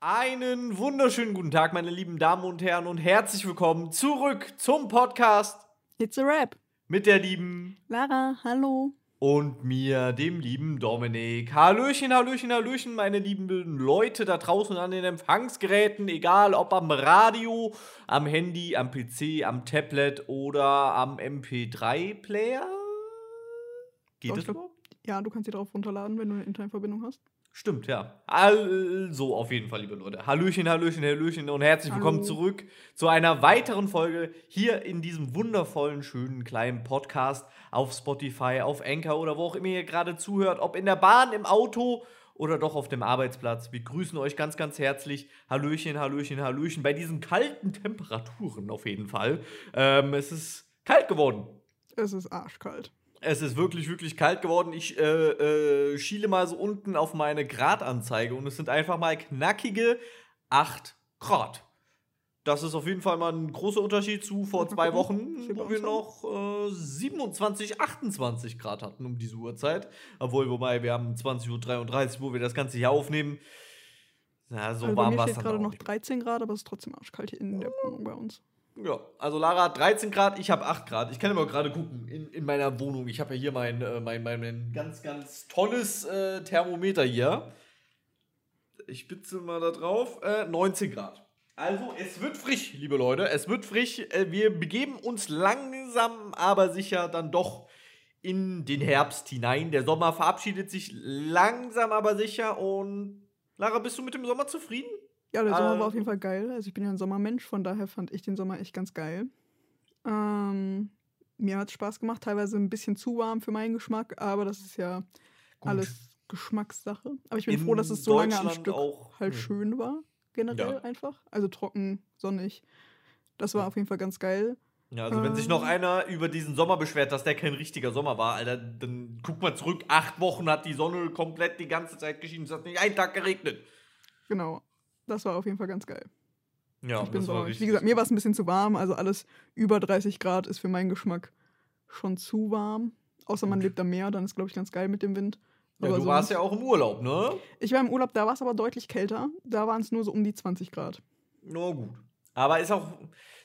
Einen wunderschönen guten Tag, meine lieben Damen und Herren, und herzlich willkommen zurück zum Podcast It's a Rap. mit der lieben Lara, hallo. und mir, dem lieben Dominik. Hallöchen, Hallöchen, Hallöchen, meine lieben Leute da draußen an den Empfangsgeräten, egal ob am Radio, am Handy, am PC, am Tablet oder am MP3-Player. Geht das überhaupt? Ja, du kannst sie drauf runterladen, wenn du eine Internetverbindung hast. Stimmt, ja. Also auf jeden Fall, liebe Leute. Hallöchen, Hallöchen, Hallöchen und herzlich willkommen Hallo. zurück zu einer weiteren Folge hier in diesem wundervollen, schönen, kleinen Podcast auf Spotify, auf Anchor oder wo auch immer ihr gerade zuhört. Ob in der Bahn, im Auto oder doch auf dem Arbeitsplatz. Wir grüßen euch ganz, ganz herzlich. Hallöchen, Hallöchen, Hallöchen. Bei diesen kalten Temperaturen auf jeden Fall. Ähm, es ist kalt geworden. Es ist arschkalt. Es ist wirklich, wirklich kalt geworden. Ich äh, äh, schiele mal so unten auf meine Gradanzeige und es sind einfach mal knackige 8 Grad. Das ist auf jeden Fall mal ein großer Unterschied zu vor zwei Wochen, wo wir noch äh, 27, 28 Grad hatten um diese Uhrzeit. Obwohl, wobei wir haben 20.33 Uhr, wo wir das Ganze hier aufnehmen. Na, so also warm war es dann gerade noch nicht. 13 Grad, aber es ist trotzdem arschkalt hier in der Wohnung bei uns. Ja, also Lara hat 13 Grad, ich habe 8 Grad. Ich kann immer gerade gucken in, in meiner Wohnung. Ich habe ja hier mein, äh, mein, mein, mein ganz, ganz tolles äh, Thermometer hier. Ich spitze mal da drauf. Äh, 19 Grad. Also, es wird frisch, liebe Leute. Es wird frisch. Äh, wir begeben uns langsam, aber sicher dann doch in den Herbst hinein. Der Sommer verabschiedet sich langsam, aber sicher. Und Lara, bist du mit dem Sommer zufrieden? Ja, der Sommer Äh, war auf jeden Fall geil. Also ich bin ja ein Sommermensch, von daher fand ich den Sommer echt ganz geil. Ähm, mir hat es Spaß gemacht, teilweise ein bisschen zu warm für meinen Geschmack, aber das ist ja Gut. alles Geschmackssache. Aber ich bin In froh, dass es so lange am Stück auch, halt hm. schön war, generell Ja. einfach. Also trocken, sonnig. Das war auf jeden Fall ganz geil. Ja, also wenn sich noch Ähm. einer über diesen Sommer beschwert, dass der kein richtiger Sommer war, Alter, dann guck mal zurück. Acht Wochen hat die Sonne komplett die ganze Zeit geschienen. Es hat nicht einen Tag geregnet. Genau. Das war auf jeden Fall ganz geil. Ja, ich bin das war richtig. Wie gesagt, mir war es ein bisschen zu warm. Also alles über 30 Grad ist für meinen Geschmack schon zu warm. Außer man lebt am Meer, dann ist, glaube ich, ganz geil mit dem Wind. ja, Aber du warst ja auch im Urlaub, ne? Ich war im Urlaub, da war es aber deutlich kälter. Da waren es nur so um die 20 Grad. Na gut. Aber ist auch,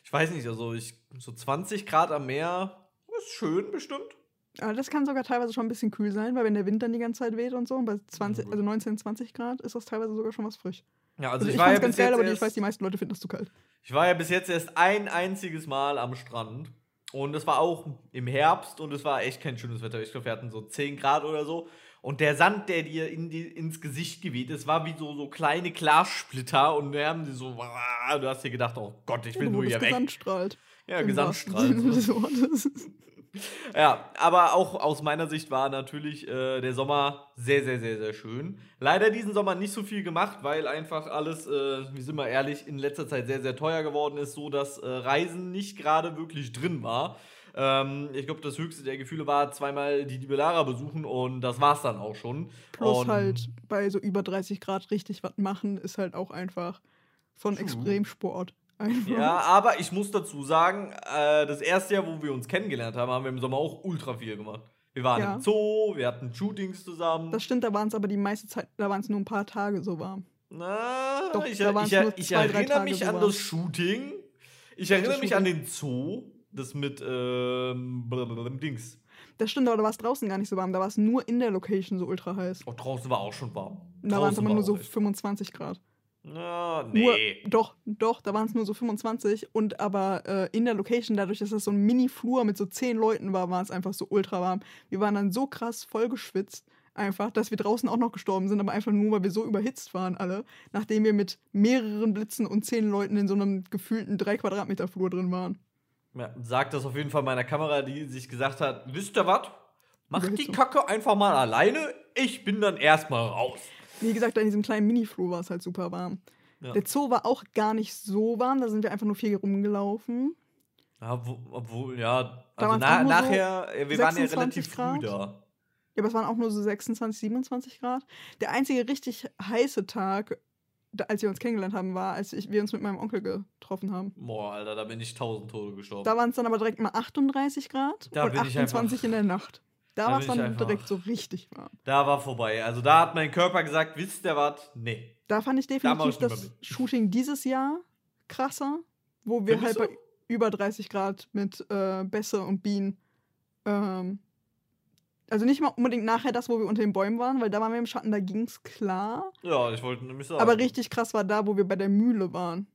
ich weiß nicht, also ich, so 20 Grad am Meer ist schön bestimmt. Aber das kann sogar teilweise schon ein bisschen kühl sein, weil wenn der Wind dann die ganze Zeit weht und so, bei 20, gut. also 19, 20 Grad ist das teilweise sogar schon was frisch. Ja, Also, also, ich, ich, war ja ganz geil, jetzt aber die- ich erst, weiß, die meisten Leute finden das zu kalt. ich war ja bis jetzt erst ein einziges Mal am Strand. Und es war auch im Herbst und es war echt kein schönes Wetter. Ich glaube, wir hatten so 10 Grad oder so. Und der Sand, der dir in die, ins Gesicht geweht ist, war wie so, so kleine Glassplitter. Und wir haben die so, du hast dir gedacht, oh Gott, ich will nur hier weg. gesandstrahlt. Ja, Im Ja, aber auch aus meiner Sicht war natürlich äh, der Sommer sehr, sehr, sehr, sehr schön. Leider diesen Sommer nicht so viel gemacht, weil einfach alles, äh, wir sind mal ehrlich, in letzter Zeit sehr, sehr teuer geworden ist, so dass äh, Reisen nicht gerade wirklich drin war. Ähm, ich glaube, das höchste der Gefühle war zweimal die liebe Lara besuchen und das war's dann auch schon. Plus und halt bei so über 30 Grad richtig was machen, ist halt auch einfach von. Extremsport. Einfach. Ja, aber ich muss dazu sagen, äh, das erste Jahr, wo wir uns kennengelernt haben, haben wir im Sommer auch ultra viel gemacht. Wir waren Ja. im Zoo, wir hatten Shootings zusammen. Das stimmt, da waren es aber die meiste Zeit, da waren es nur ein paar Tage so warm. Na, Doch, ich, da ich, nur ich zwei, drei erinnere Tage mich so an das Shooting. Ich erinnere mich an Shooting. den Zoo. Das mit ähm, Dings. Das stimmt, aber da war es draußen gar nicht so warm. Da war es nur in der Location so ultra heiß. Oh, draußen war auch schon warm. Da waren es war nur so auch echt- 25 Grad. Nur, nee. doch, doch, da waren es nur so 25 und aber äh, in der Location, dadurch, dass das so ein Mini-Flur mit so 10 Leuten war, war es einfach so ultra warm. Wir waren dann so krass voll geschwitzt, einfach, dass wir draußen auch noch gestorben sind, aber einfach nur, weil wir so überhitzt waren alle, nachdem wir mit mehreren Blitzen und 10 Leuten in so einem gefühlten 3 Quadratmeter Flur drin waren. Ja, sagt das auf jeden Fall meiner Kamera, die sich gesagt hat: Wisst ihr was? Macht die. Kacke einfach mal alleine. Ich bin dann erstmal raus. Wie gesagt, in diesem kleinen Mini-Flur war es halt super warm. Ja. Der Zoo war auch gar nicht so warm, da sind wir einfach nur viel rumgelaufen. Ja, wo, obwohl, ja, also na, so nachher, äh, wir waren ja 26 relativ früh Grad. da. Ja, aber es waren auch nur so 26, 27 Grad. Der einzige richtig heiße Tag, da, als wir uns kennengelernt haben, war, als ich, wir uns mit meinem Onkel getroffen haben. Boah, Alter, da bin ich tausend Tode gestorben. Da waren es dann aber direkt mal 38 Grad Da und bin ich 28 einfach- in der Nacht. Da, da war es dann einfach- direkt so richtig warm. Da war vorbei. Also da hat mein Körper gesagt, wisst ihr was? Nee. Da fand ich Da definitiv ich nicht das. Shooting dieses Jahr krasser, wo wir Findest halt bei über 30 Grad mit äh, Bässe und Bienen. Ähm, also nicht mal unbedingt nachher das, wo wir unter den Bäumen waren, weil da waren wir im Schatten, da ging's klar. Ja, ich wollte nämlich sagen. Aber richtig krass war da, wo wir bei der Mühle waren.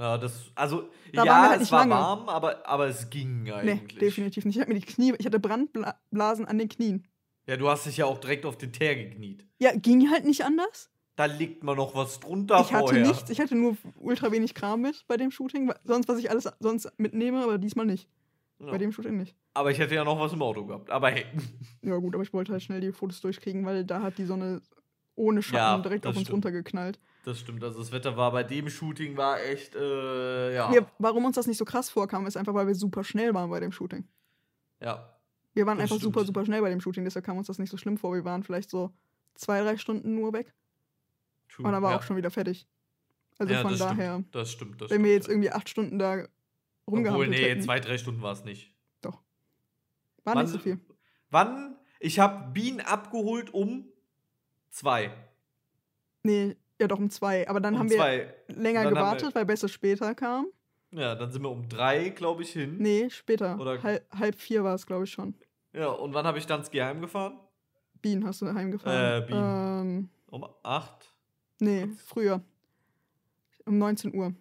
Ja, das, also, Da ja, halt es war lange. warm, aber, aber es ging Nee, eigentlich. definitiv nicht. Ich hatte mir die Knie, ich hatte Brandblasen an den Knien. Ja, du hast dich ja auch direkt auf den Teer gekniet. Ja, ging halt nicht anders. Da liegt man noch was drunter ich hatte vorher. nichts, ich hatte nur ultra wenig Kram mit bei dem Shooting. Sonst, was ich alles sonst mitnehme, aber diesmal nicht. Ja. Bei dem Shooting nicht. Aber ich hätte ja noch was im Auto gehabt. Aber hey. Ja, gut, aber ich wollte halt schnell die Fotos durchkriegen, weil da hat die Sonne ohne Schatten Ja, direkt auf uns stimmt. runtergeknallt. Das stimmt, also das Wetter war bei dem Shooting war echt, äh, ja. Wir, warum uns das nicht so krass vorkam, ist einfach, weil wir super schnell waren bei dem Shooting. Ja. Wir waren einfach super, stimmt. super schnell bei dem Shooting, deshalb kam uns das nicht so schlimm vor. Wir waren vielleicht so zwei, drei Stunden nur weg True. und dann war ja. auch schon wieder fertig. Also ja, von das daher, Stimmt. Das stimmt. Das wenn wir jetzt ja. irgendwie acht Stunden da Obwohl, rumgehampelt nee, hätten, zwei, drei Stunden war es nicht. war wann- nicht so viel. Wann? Ich habe Bienen abgeholt um zwei. Nee, ja doch um zwei. Aber dann um haben wir zwei. länger Dann haben gewartet, wir- weil Besser später kam. Ja, dann sind wir um drei, glaube ich, hin. Nee, später. Oder- Halb, halb vier war es, glaube ich, schon. Ja, und wann habe ich dann ski heimgefahren? Bienen hast du heimgefahren. Äh, Bienen. Ähm, Um acht, nee, früher. Um 19 Uhr.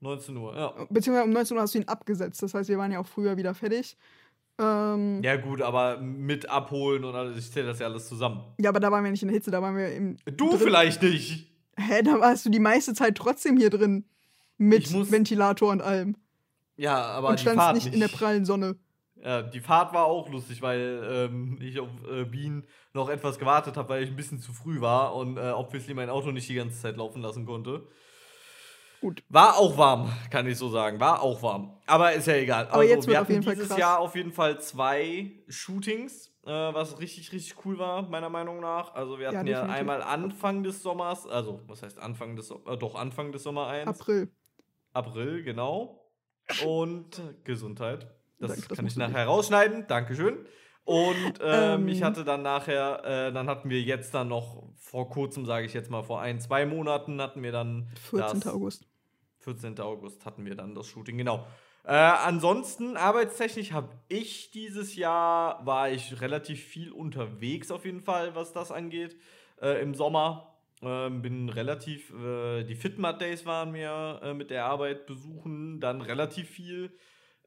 19 Uhr. Ja. Beziehungsweise um 19 Uhr hast du ihn abgesetzt. Das heißt, wir waren ja auch früher wieder fertig. Ähm, ja. Ja, gut, aber mit abholen und alles, ich zähle das ja alles zusammen. aber da waren wir nicht in der Hitze, da waren wir im. Du vielleicht nicht. Hä, da warst du die meiste Zeit trotzdem hier drin. Mit muss- Ventilator und allem. Ja, aber und die standst Fahrt nicht, in der prallen Sonne. Ja, die Fahrt war auch lustig, weil ähm, ich auf äh, Bienen noch etwas gewartet habe, weil ich ein bisschen zu früh war und äh, obviously mein Auto nicht die ganze Zeit laufen lassen konnte. Gut. War auch warm, kann ich so sagen. War auch warm. Aber ist ja egal. Aber jetzt wir hatten dieses krass. Jahr auf jeden Fall zwei Shootings, äh, was richtig, richtig cool war, meiner Meinung nach. Also wir Ja, hatten ja, definitiv. einmal Anfang des Sommers, also was heißt Anfang des Sommers, äh, doch Anfang des Sommer 1. April. April, genau. Und Gesundheit. Das Danke, das kann ich nachher rausschneiden. Dankeschön. Und ähm, Ähm. ich hatte dann nachher, äh, dann hatten wir jetzt dann noch vor kurzem, sage ich jetzt mal, vor ein, zwei Monaten hatten wir dann 14. das, August. 14. August hatten wir dann das Shooting, genau. Äh, ansonsten, arbeitstechnisch habe ich dieses Jahr, war ich relativ viel unterwegs auf jeden Fall, was das angeht. Äh, Im Sommer ähm, bin relativ, äh, die Fitmat Days waren wir äh, mit der Arbeit besuchen, dann relativ viel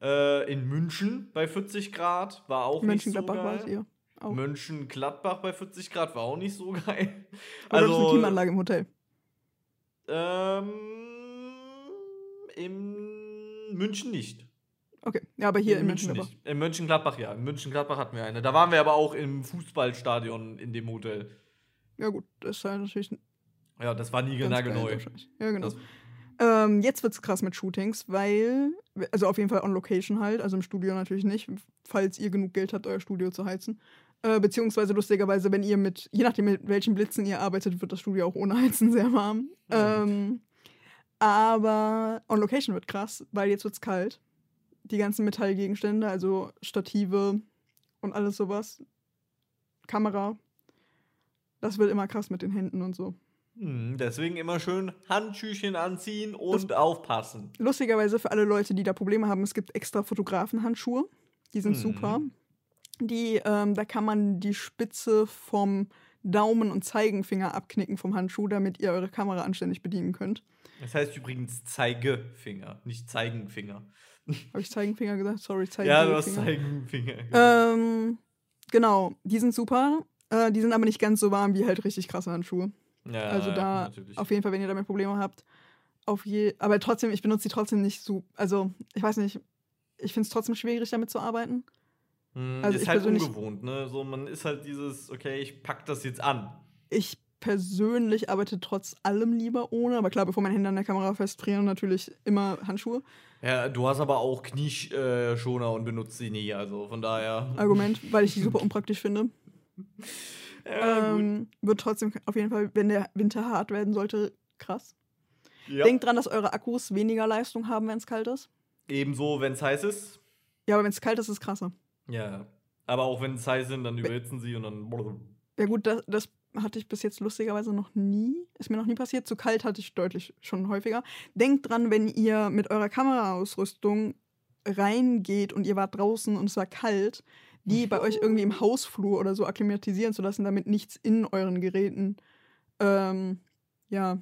äh, in München bei 40 Grad, war auch nicht so Mönchengladbach war es geil. ihr. Auch. Mönchengladbach bei 40 Grad war auch nicht so geil. Oder also, eine Klimaanlage im Hotel. ähm, in München nicht. Okay. Ja, aber hier in, München Mönchengladbach. nicht. In Mönchengladbach, ja. In Mönchengladbach hatten wir eine. Da waren wir aber auch im Fußballstadion in dem Hotel. Ja, gut. Das ist halt natürlich Ja, das war nie ganz geil neu. wahrscheinlich. Ja, genau. Das, Ähm, jetzt wird's krass mit Shootings, weil, also auf jeden Fall on Location halt, also im Studio natürlich nicht, falls ihr genug Geld habt, euer Studio zu heizen. Äh, beziehungsweise lustigerweise, wenn ihr mit, je nachdem mit welchen Blitzen ihr arbeitet, wird das Studio auch ohne Heizen sehr warm. Ja. Ähm, aber on Location wird krass, weil jetzt wird's kalt. Die ganzen Metallgegenstände, also Stative und alles sowas, Kamera, das wird immer krass mit den Händen und so. Hm, deswegen immer schön Handschüchen anziehen und aufpassen. Lustigerweise für alle Leute, die da Probleme haben, es gibt extra Fotografenhandschuhe. Die sind Mhm. super. Die, ähm, da kann man die Spitze vom Daumen und Zeigenfinger abknicken vom Handschuh, damit ihr eure Kamera anständig bedienen könnt. Das heißt übrigens Zeigefinger, nicht Zeigenfinger. Habe ich Zeigenfinger gesagt? Sorry, Ja, Zeigefinger. du hast Zeigenfinger. ähm, genau, die sind super. Äh, die sind aber nicht ganz so warm wie halt richtig krasse Handschuhe. Ja, also da natürlich. auf jeden Fall, wenn ihr damit Probleme habt, auf je. Aber trotzdem, ich benutze die trotzdem nicht so. Also ich weiß nicht. Ich finde es trotzdem schwierig, damit zu arbeiten. Hm, also ist ich halt ungewohnt, ne? So, man ist halt dieses, okay, ich pack das jetzt an. Ich persönlich arbeite trotz allem lieber ohne, aber klar, bevor meine Hände an der Kamera festfrieren, natürlich immer Handschuhe. Ja, du hast aber auch Knieschoner und benutzt sie nie, also von daher. Argument, weil ich die super unpraktisch finde. Ja. Ähm, wird trotzdem auf jeden Fall, wenn der Winter hart werden sollte, krass. ja. Denkt dran, dass eure Akkus weniger Leistung haben, wenn es kalt ist. Ebenso, wenn es heiß ist. Ja, aber wenn es kalt ist, ist es krasser. Ja. Aber auch wenn es heiß sind, dann überhitzen sie und dann. Ja gut, das, das hatte ich bis jetzt lustigerweise noch nie. Ist mir noch nie passiert. Zu kalt hatte ich deutlich schon häufiger. Denkt dran, wenn ihr mit eurer Kameraausrüstung reingeht und ihr wart draußen und es war kalt, die bei euch irgendwie im Hausflur oder so akklimatisieren zu lassen, damit nichts in euren Geräten, ähm, ja,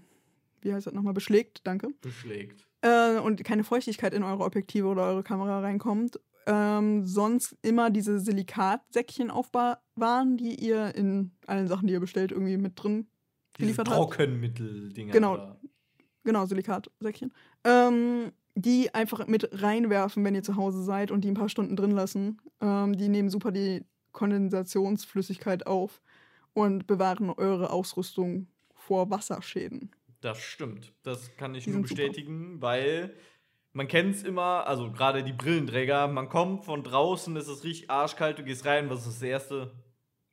wie heißt das nochmal, beschlägt, danke. Beschlägt. Äh, und keine Feuchtigkeit in eure Objektive oder eure Kamera reinkommt. Ähm, sonst immer diese Silikatsäckchen aufbewahren, die ihr in allen Sachen, die ihr bestellt, irgendwie mit drin geliefert habt. Trockenmittel-Dinger. Genau. Genau, Silikatsäckchen. Ähm, die einfach mit reinwerfen, wenn ihr zu Hause seid und die ein paar Stunden drin lassen. Ähm, die nehmen super die Kondensationsflüssigkeit auf und bewahren eure Ausrüstung vor Wasserschäden. Das stimmt. Das kann ich Die nur sind super. bestätigen, weil man kennt es immer, also gerade die Brillenträger, man kommt von draußen, es ist richtig arschkalt, du gehst rein, was ist das Erste,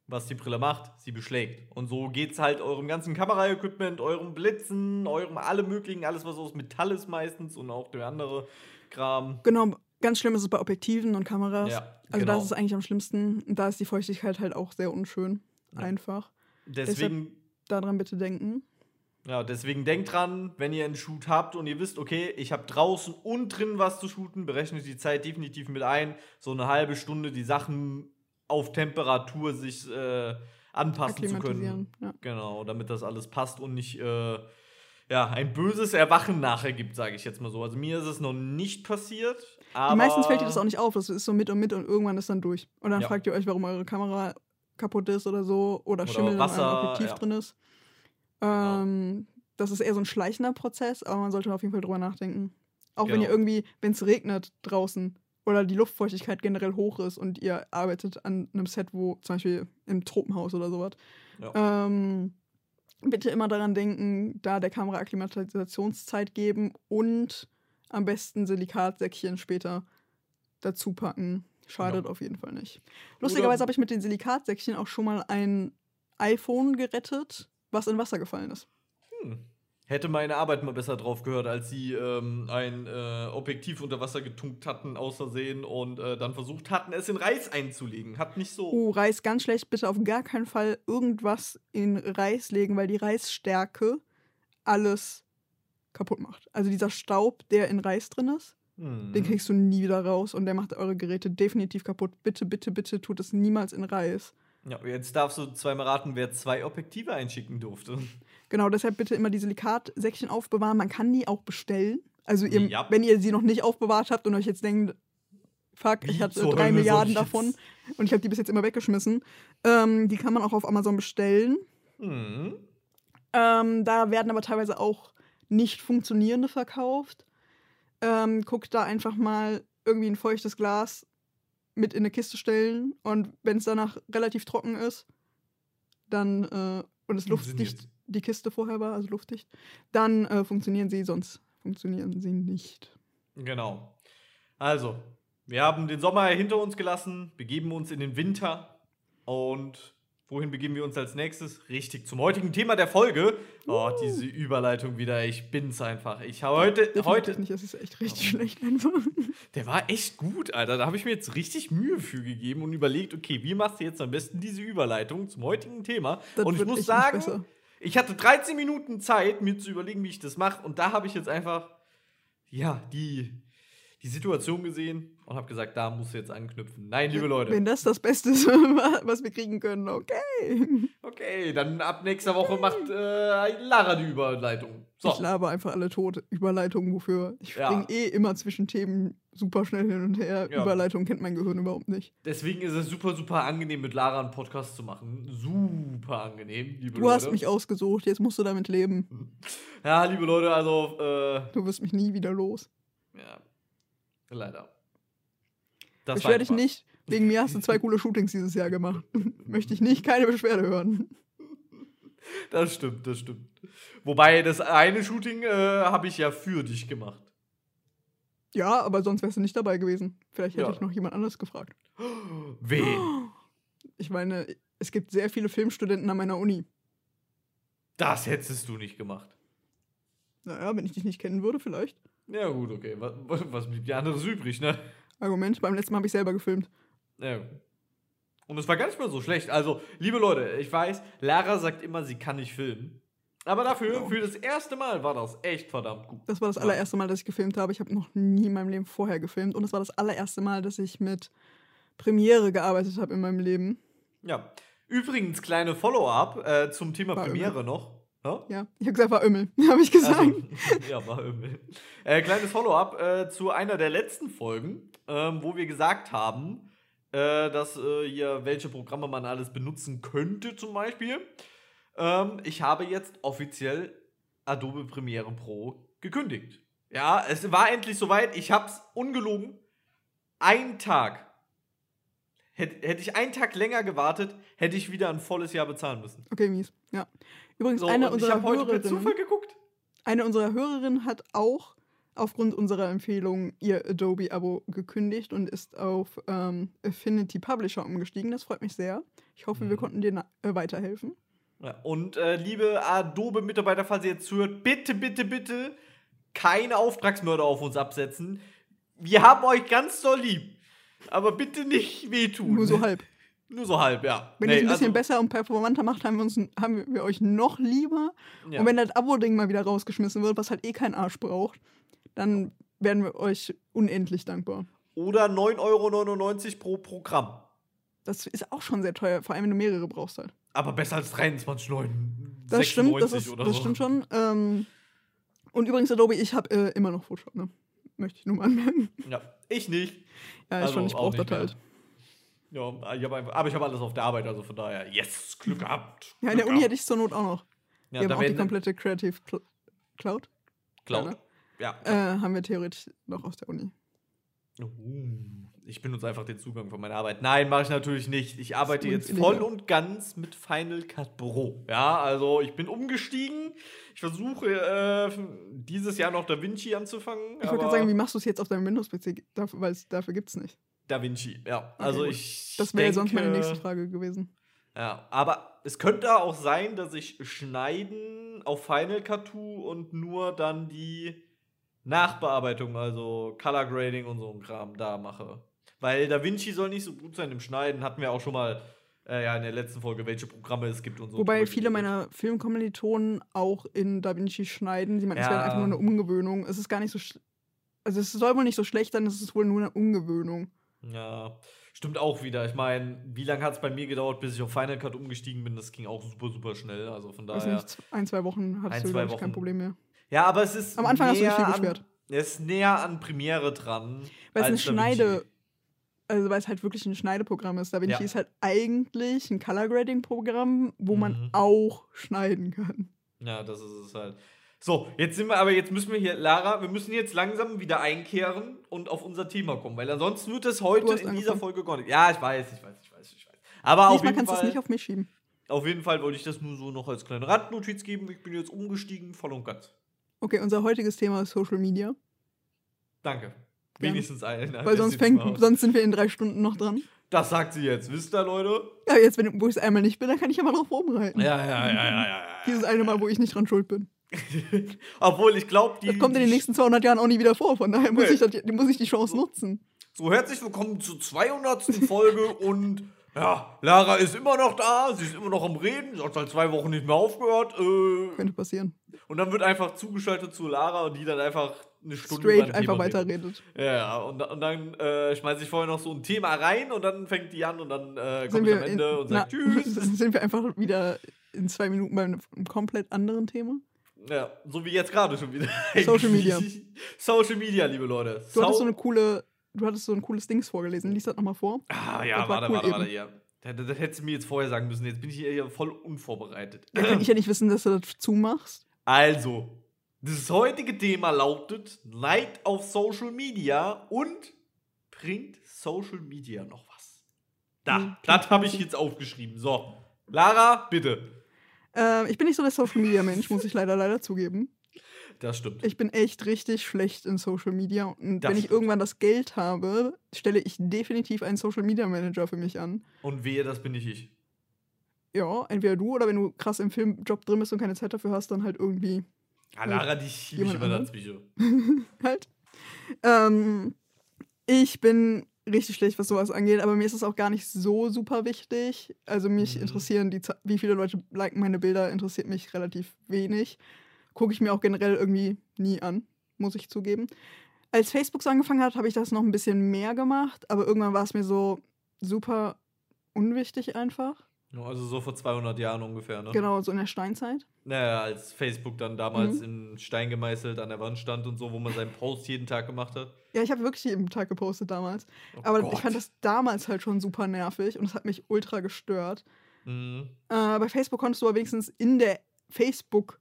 was die Brille macht? Sie beschlägt. Und so geht's halt eurem ganzen Kameraequipment, eurem Blitzen, eurem alle möglichen, alles was aus Metall ist meistens und auch der andere Kram. Genau, ganz schlimm ist es bei Objektiven und Kameras. Ja, also genau. das ist eigentlich am schlimmsten. Da ist die Feuchtigkeit halt auch sehr unschön. Ja. Einfach. Deswegen Daran bitte denken. Ja, deswegen denkt dran, wenn ihr einen Shoot habt und ihr wisst, okay, ich habe draußen und drin was zu shooten, berechnet die Zeit definitiv mit ein. So eine halbe Stunde die Sachen auf Temperatur sich äh, anpassen zu können. Ja. Genau, damit das alles passt und nicht äh, ja, ein böses Erwachen nachher gibt, sage ich jetzt mal so. Also mir ist es noch nicht passiert. Aber Meistens fällt dir das auch nicht auf. Das ist so mit und mit und irgendwann ist dann durch. Und dann Ja. fragt ihr euch, warum eure Kamera kaputt ist oder so oder, Oder Schimmel in Wasser, eurem Objektiv ja. drin ist. Ähm, Das ist eher so ein schleichender Prozess, aber man sollte auf jeden Fall drüber nachdenken. Auch wenn Genau. ihr irgendwie, wenn es regnet draußen oder die Luftfeuchtigkeit generell hoch ist und ihr arbeitet an einem Set, wo zum Beispiel im Tropenhaus oder sowas, Ja. ähm, bitte immer daran denken, da der Kamera Akklimatisationszeit geben und am besten Silikatsäckchen später dazu packen. Schadet Genau. auf jeden Fall nicht. Lustigerweise habe ich mit den Silikatsäckchen auch schon mal ein iPhone gerettet, was in Wasser gefallen ist. Hm. Hätte meine Arbeit mal besser drauf gehört, als sie ähm, ein äh, Objektiv unter Wasser getunkt hatten, aus Versehen, und äh, dann versucht hatten, es in Reis einzulegen. Hat nicht so. Oh, Reis ganz schlecht. Bitte auf gar keinen Fall irgendwas in Reis legen, weil die Reisstärke alles kaputt macht. Also dieser Staub, der in Reis drin ist, Hm. den kriegst du nie wieder raus und der macht eure Geräte definitiv kaputt. Bitte, bitte, bitte tut es niemals in Reis. Ja, jetzt darfst du zweimal raten, wer zwei Objektive einschicken durfte. Genau, deshalb bitte immer die Silikatsäckchen aufbewahren. Man kann die auch bestellen. Also ihr, Ja. wenn ihr sie noch nicht aufbewahrt habt und euch jetzt denkt, fuck, ich hatte zur drei Milliarden davon und ich habe die bis jetzt immer weggeschmissen, ähm, die kann man auch auf Amazon bestellen. Hm. Ähm, da werden aber teilweise auch nicht funktionierende verkauft. Ähm, guckt da einfach mal irgendwie ein feuchtes Glas mit in eine Kiste stellen und wenn es danach relativ trocken ist, dann äh, und es luftdicht die Kiste vorher war, also luftdicht, dann äh, funktionieren sie, sonst funktionieren sie nicht. Genau. Also, wir haben den Sommer hinter uns gelassen, begeben uns in den Winter und wohin begeben wir uns als nächstes? Richtig, zum heutigen Thema der Folge. Oh, diese Überleitung wieder, ich bin's einfach. Ich habe heute, Definitiv heute, nicht, es ist echt richtig schlecht einfach. der war echt gut, Alter. Da habe ich mir jetzt richtig Mühe für gegeben und überlegt, okay, wie machst du jetzt am besten diese Überleitung zum heutigen Thema? Das und ich muss sagen, ich hatte 13 Minuten Zeit, mir zu überlegen, wie ich das mache. Und da habe ich jetzt einfach, ja, die, die Situation gesehen und habe gesagt, da musst du jetzt anknüpfen. Nein, liebe Leute. Wenn das das Beste ist, was wir kriegen können, okay. Okay, dann ab nächster Woche macht äh, Lara die Überleitung. So. Ich laber einfach alle tot. Überleitungen, wofür? Ich Ja. springe eh immer zwischen Themen super schnell hin und her. Ja. Überleitung kennt mein Gehirn überhaupt nicht. Deswegen ist es super, super angenehm, mit Lara einen Podcast zu machen. Super angenehm, liebe Du Leute. hast mich ausgesucht, jetzt musst du damit leben. Ja, liebe Leute, also, äh, Du wirst mich nie wieder los. ja. Leider. Das werde dich nicht. Wegen mir hast du zwei coole Shootings dieses Jahr gemacht. Möchte ich nicht, keine Beschwerde hören. Das stimmt, das stimmt. Wobei, das eine Shooting äh, habe ich ja für dich gemacht. Ja, aber sonst wärst du nicht dabei gewesen. Vielleicht hätte Ja. ich noch jemand anderes gefragt. Wen? Ich meine, es gibt sehr viele Filmstudenten an meiner Uni. Das hättest du nicht gemacht. Naja, wenn ich dich nicht kennen würde, vielleicht. Ja, gut, okay. Was, was blieb dir anderes übrig, ne? Argument, beim letzten Mal habe ich selber gefilmt. Ja. Und es war gar nicht mal so schlecht. Also, liebe Leute, ich weiß, Lara sagt immer, sie kann nicht filmen. Aber dafür, Genau. für das erste Mal war das echt verdammt gut. Das war das allererste Mal, dass ich gefilmt habe. Ich habe noch nie in meinem Leben vorher gefilmt. Und es war das allererste Mal, dass ich mit Premiere gearbeitet habe in meinem Leben. Ja. Übrigens, kleine Follow-up äh, zum Thema War Premiere noch. Ja? Ja, ich habe gesagt, war Ömmel, habe ich gesagt. Also, ja, war irgendwie. Äh, kleines Follow-up äh, zu einer der letzten Folgen, ähm, wo wir gesagt haben, äh, dass äh, hier welche Programme man alles benutzen könnte, zum Beispiel. Ähm, ich habe jetzt offiziell Adobe Premiere Pro gekündigt. Ja, es war endlich soweit. Ich hab's ungelogen. Ein Tag. Hätte hätte ich einen Tag länger gewartet, hätte ich wieder ein volles Jahr bezahlen müssen. Okay, mies. Ja. Übrigens, So, eine und ich unserer habe heute per Zufall geguckt. eine unserer Hörerinnen hat auch aufgrund unserer Empfehlung ihr Adobe-Abo gekündigt und ist auf ähm, Affinity Publisher umgestiegen. Das freut mich sehr. Ich hoffe, wir Mhm. konnten dir äh, weiterhelfen. Ja, und äh, liebe Adobe-Mitarbeiter, falls ihr jetzt zuhört, bitte, bitte, bitte keine Auftragsmörder auf uns absetzen. Wir haben euch ganz doll lieb. Aber bitte nicht wehtun. Nur so halb. Nur so halb, ja. Wenn Nee, ihr es ein bisschen also, besser und performanter macht, haben wir, uns, haben wir euch noch lieber. Ja. Und wenn das Abo-Ding mal wieder rausgeschmissen wird, was halt eh kein Arsch braucht, dann werden wir euch unendlich dankbar. Oder 9,99 Euro pro Programm. Das ist auch schon sehr teuer, vor allem wenn du mehrere brauchst halt. Aber besser als 23,9. Das stimmt, das, ist, oder das so. stimmt schon. Ähm, und übrigens, Adobe, ich habe äh, immer noch Photoshop, ne? Möchte ich nur mal anmerken. Ja, ich nicht. Ja, ist Also schon, ich auch brauche das halt. Ja, ich hab aber ich habe alles auf der Arbeit, also von daher, yes, Glück gehabt. Ja, in der Uni hätte ich zur Not auch noch. ja, wir haben auch die komplette Creative Cl Cloud. Cloud. Ja. Äh, haben wir theoretisch noch aus der Uni. Uh, Ich benutze einfach den Zugang von meiner Arbeit. Nein, mache ich natürlich nicht. Ich arbeite jetzt voll und ganz mit Final Cut Pro. Ja, also ich bin umgestiegen. Ich versuche äh, dieses Jahr noch Da Vinci anzufangen. Ich wollte gerade sagen, wie machst du es jetzt auf deinem Windows-PC? Weil es- dafür gibt es nicht. Da Vinci, ja. Also gut. ich. Das wäre sonst meine nächste Frage gewesen. Ja, aber es könnte auch sein, dass ich Schneiden auf Final Cut tue und nur dann die Nachbearbeitung, also Color Grading und so ein Kram da mache. Weil Da Vinci soll nicht so gut sein im Schneiden, hatten wir auch schon mal äh, ja, in der letzten Folge, welche Programme es gibt und so. Wobei viele meiner Filmkommilitonen auch in DaVinci schneiden. Sie meinen, es Ja. wäre einfach nur eine Umgewöhnung. Es ist gar nicht so. Also, es soll wohl nicht so schlecht sein, es ist wohl nur eine Umgewöhnung. Ja, stimmt auch wieder. Ich meine, wie lange hat es bei mir gedauert, bis ich auf Final Cut umgestiegen bin? Das ging auch super, super schnell. Also von daher. nicht, ein, zwei Wochen hattest Ein, du, ich, kein Wochen. Problem mehr. Ja, aber es ist. Am Anfang hast du dich viel beschwert. Es ist näher an Premiere dran. Weil es eine Da Vinci. Schneide. Also, weil es halt wirklich ein Schneideprogramm ist. DaVinci Ja. ist halt eigentlich ein Color Grading Programm, wo man Mhm. auch schneiden kann. Ja, das ist es halt. So, jetzt sind wir, aber jetzt müssen wir hier, Lara, wir müssen jetzt langsam wieder einkehren und auf unser Thema kommen, weil ansonsten wird es heute in dieser. Folge gar nicht. Ja, ich weiß, ich weiß, ich weiß, ich weiß. Aber auf jeden, kannst du es nicht auf mich schieben. auf jeden Fall wollte ich das nur so noch als kleine Randnotiz geben. Ich bin jetzt umgestiegen, voll und ganz. Okay, unser heutiges Thema ist Social Media. Danke. Gerne. Wenigstens einen. Weil sonst, fängt, sonst sind wir in drei Stunden noch dran. Das sagt sie jetzt, wisst ihr, Leute? Ja, jetzt, wenn, wo ich es einmal nicht bin, dann kann ich ja mal drauf vorbereiten. Ja, ja, ja, ja, ja. ja. Dieses eine Mal, wo ich nicht dran schuld bin. Obwohl, ich glaube, die. Das kommt in den nächsten 200 Jahren auch nie wieder vor. Von daher muss, Nee. ich, das, muss ich die Chance nutzen. So, herzlich willkommen zur 200. Folge und ja, Lara ist immer noch da, sie ist immer noch am Reden, sie hat seit zwei Wochen nicht mehr aufgehört. Äh, Könnte passieren. und dann wird einfach zugeschaltet zu Lara und die dann einfach eine Stunde Straight einfach weiterredet. Ja, und, und dann äh, schmeiße ich vorher noch so ein Thema rein und dann fängt die an und dann äh, Sind komme ich wir, am in, Ende und na, sage Tschüss. sind wir einfach wieder in zwei Minuten bei einem komplett anderen Thema? Ja, so wie jetzt gerade schon wieder. Social Media. Social Media, liebe Leute. Du hattest so eine coole, du hattest so ein cooles Dings vorgelesen. Lies das nochmal vor. Ah, ja, warte, cool warte, warte, ja. Das, das, das hättest du mir jetzt vorher sagen müssen. Jetzt bin ich hier voll unvorbereitet. Da kann ich ja nicht wissen, dass du das zumachst. Also, das heutige Thema lautet Neid auf Social Media und bringt Social Media noch was? Da, Mhm, das habe ich jetzt aufgeschrieben. So, Lara, bitte. Äh, ich bin nicht so der Social Media Mensch, muss ich leider leider zugeben. Das stimmt. Ich bin echt richtig schlecht in Social Media. Und Das wenn ich stimmt. irgendwann das Geld habe, stelle ich definitiv einen Social Media Manager für mich an. Und wehe, das bin nicht ich. Ja, entweder du oder wenn du krass im Filmjob drin bist und keine Zeit dafür hast, dann halt irgendwie Ah, Lara, die schiebe ich immer anderen? dazwischen. halt. Ähm, ich bin richtig schlecht, was sowas angeht, aber mir ist es auch gar nicht so super wichtig. Also mich Mhm. interessieren die, wie viele Leute liken meine Bilder, interessiert mich relativ wenig. Gucke ich mir auch generell irgendwie nie an, muss ich zugeben. Als Facebook so angefangen hat, habe ich das noch ein bisschen mehr gemacht, aber irgendwann war es mir so super unwichtig einfach. Also so vor 200 Jahren ungefähr, ne? Genau, so in der Steinzeit. Naja, als Facebook dann damals Mhm. in Stein gemeißelt an der Wand stand und so, wo man seinen Post jeden Tag gemacht hat. Ja, ich habe wirklich jeden Tag gepostet damals. Oh Aber Gott. ich fand das damals halt schon super nervig und es hat mich ultra gestört. Mhm. Äh, bei Facebook konntest du aber wenigstens in der Facebook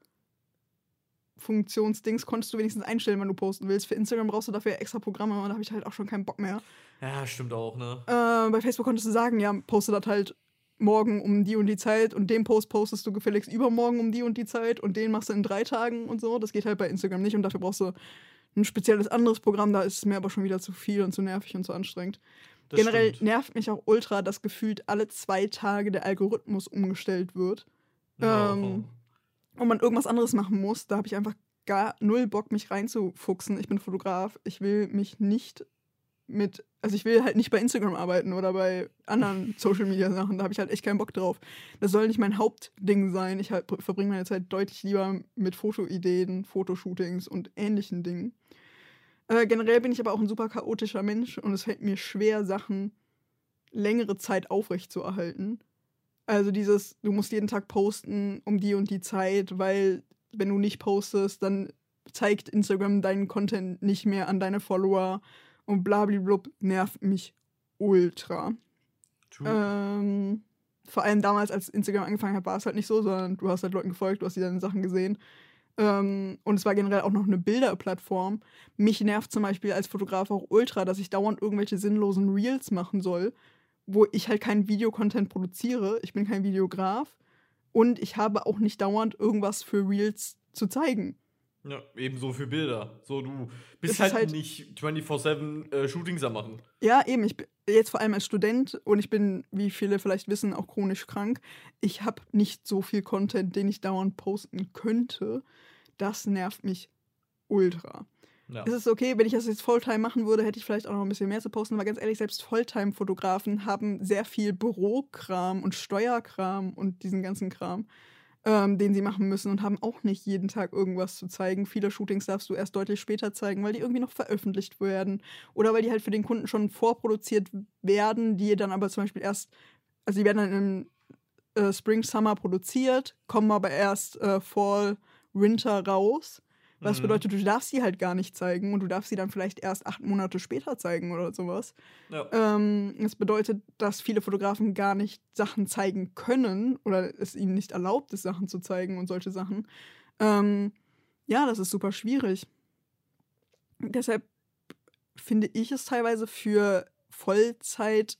Funktionsdings konntest du wenigstens einstellen, wann du posten willst. Für Instagram brauchst du dafür extra Programme und da habe ich halt auch schon keinen Bock mehr. Ja, stimmt auch, ne? Äh, bei Facebook konntest du sagen, ja, poste das halt morgen um die und die Zeit und den Post postest du gefälligst übermorgen um die und die Zeit und den machst du in drei Tagen und so. Das geht halt bei Instagram nicht und dafür brauchst du ein spezielles anderes Programm. Da ist es mir aber schon wieder zu viel und zu nervig und zu anstrengend. Das Generell stimmt. nervt mich auch ultra, dass gefühlt alle zwei Tage der Algorithmus umgestellt wird Ja, ähm, und man irgendwas anderes machen muss. Da habe ich einfach gar null Bock, mich reinzufuchsen. Ich bin Fotograf. Ich will mich nicht mit, also ich will halt nicht bei Instagram arbeiten oder bei anderen Social Media Sachen. Da habe ich halt echt keinen Bock drauf. Das soll nicht mein Hauptding sein. Ich halt verbringe meine Zeit deutlich lieber mit Fotoideen, Fotoshootings und ähnlichen Dingen. Äh, generell bin ich aber auch ein super chaotischer Mensch und es fällt mir schwer, Sachen längere Zeit aufrechtzuerhalten. Also dieses, du musst jeden Tag posten um die und die Zeit, weil wenn du nicht postest, dann zeigt Instagram deinen Content nicht mehr an deine Follower und blablablub nervt mich ultra. True. Ähm, vor allem damals, als Instagram angefangen hat, war es halt nicht so, sondern du hast halt Leuten gefolgt, du hast die deine Sachen gesehen. Ähm, und es war generell auch noch eine Bilderplattform. Mich nervt zum Beispiel als Fotograf auch ultra, dass ich dauernd irgendwelche sinnlosen Reels machen soll, wo ich halt keinen Videocontent produziere. Ich bin kein Videograf. Und ich habe auch nicht dauernd irgendwas für Reels zu zeigen. Ja, ebenso für Bilder. So, du bist ist halt, halt- nicht 24-7 äh, Shootings am machen. Ja, eben. Ich bin jetzt vor allem als Student und ich bin, wie viele vielleicht wissen, auch chronisch krank. Ich habe nicht so viel Content, den ich dauernd posten könnte. Das nervt mich ultra. Ja. Es ist okay, wenn ich das jetzt Fulltime machen würde, hätte ich vielleicht auch noch ein bisschen mehr zu posten. Aber ganz ehrlich, selbst Fulltime-Fotografen haben sehr viel Bürokram und Steuerkram und diesen ganzen Kram, ähm, den sie machen müssen und haben auch nicht jeden Tag irgendwas zu zeigen. Viele Shootings darfst du erst deutlich später zeigen, weil die irgendwie noch veröffentlicht werden oder weil die halt für den Kunden schon vorproduziert werden, die dann aber zum Beispiel erst, also die werden dann im äh, Spring, Summer produziert, kommen aber erst äh, Fall, Winter raus. Was Mhm. bedeutet, du darfst sie halt gar nicht zeigen und du darfst sie dann vielleicht erst acht Monate später zeigen oder sowas. Ja. Ähm, das bedeutet, dass viele Fotografen gar nicht Sachen zeigen können oder es ihnen nicht erlaubt ist, Sachen zu zeigen und solche Sachen. Ähm, ja, das ist super schwierig. Deshalb finde ich es teilweise für Vollzeitkünstler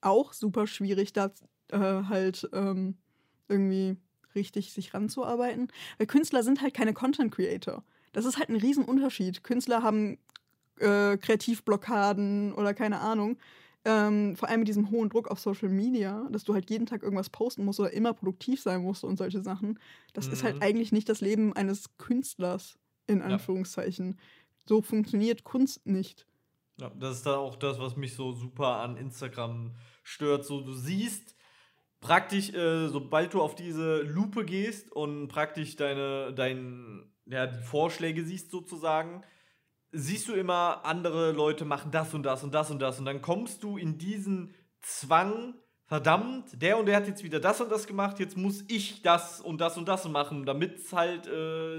auch super schwierig, da äh, halt ähm, irgendwie richtig sich ranzuarbeiten. Weil Künstler sind halt keine Content Creator. Das ist halt ein Riesenunterschied. Künstler haben äh, Kreativblockaden oder keine Ahnung. Ähm, vor allem mit diesem hohen Druck auf Social Media, dass du halt jeden Tag irgendwas posten musst oder immer produktiv sein musst und solche Sachen. Das ist halt Mhm. eigentlich nicht das Leben eines Künstlers, in Anführungszeichen. So funktioniert Kunst nicht. Ja, das ist dann auch das, was mich so super an Instagram stört. So, du siehst praktisch, äh, sobald du auf diese Lupe gehst und praktisch deine, dein, ja, die Vorschläge siehst sozusagen, siehst du immer, andere Leute machen das und das und das und das. Und dann kommst du in diesen Zwang, verdammt, der und der hat jetzt wieder das und das gemacht, jetzt muss ich das und das und das machen, damit es halt, äh,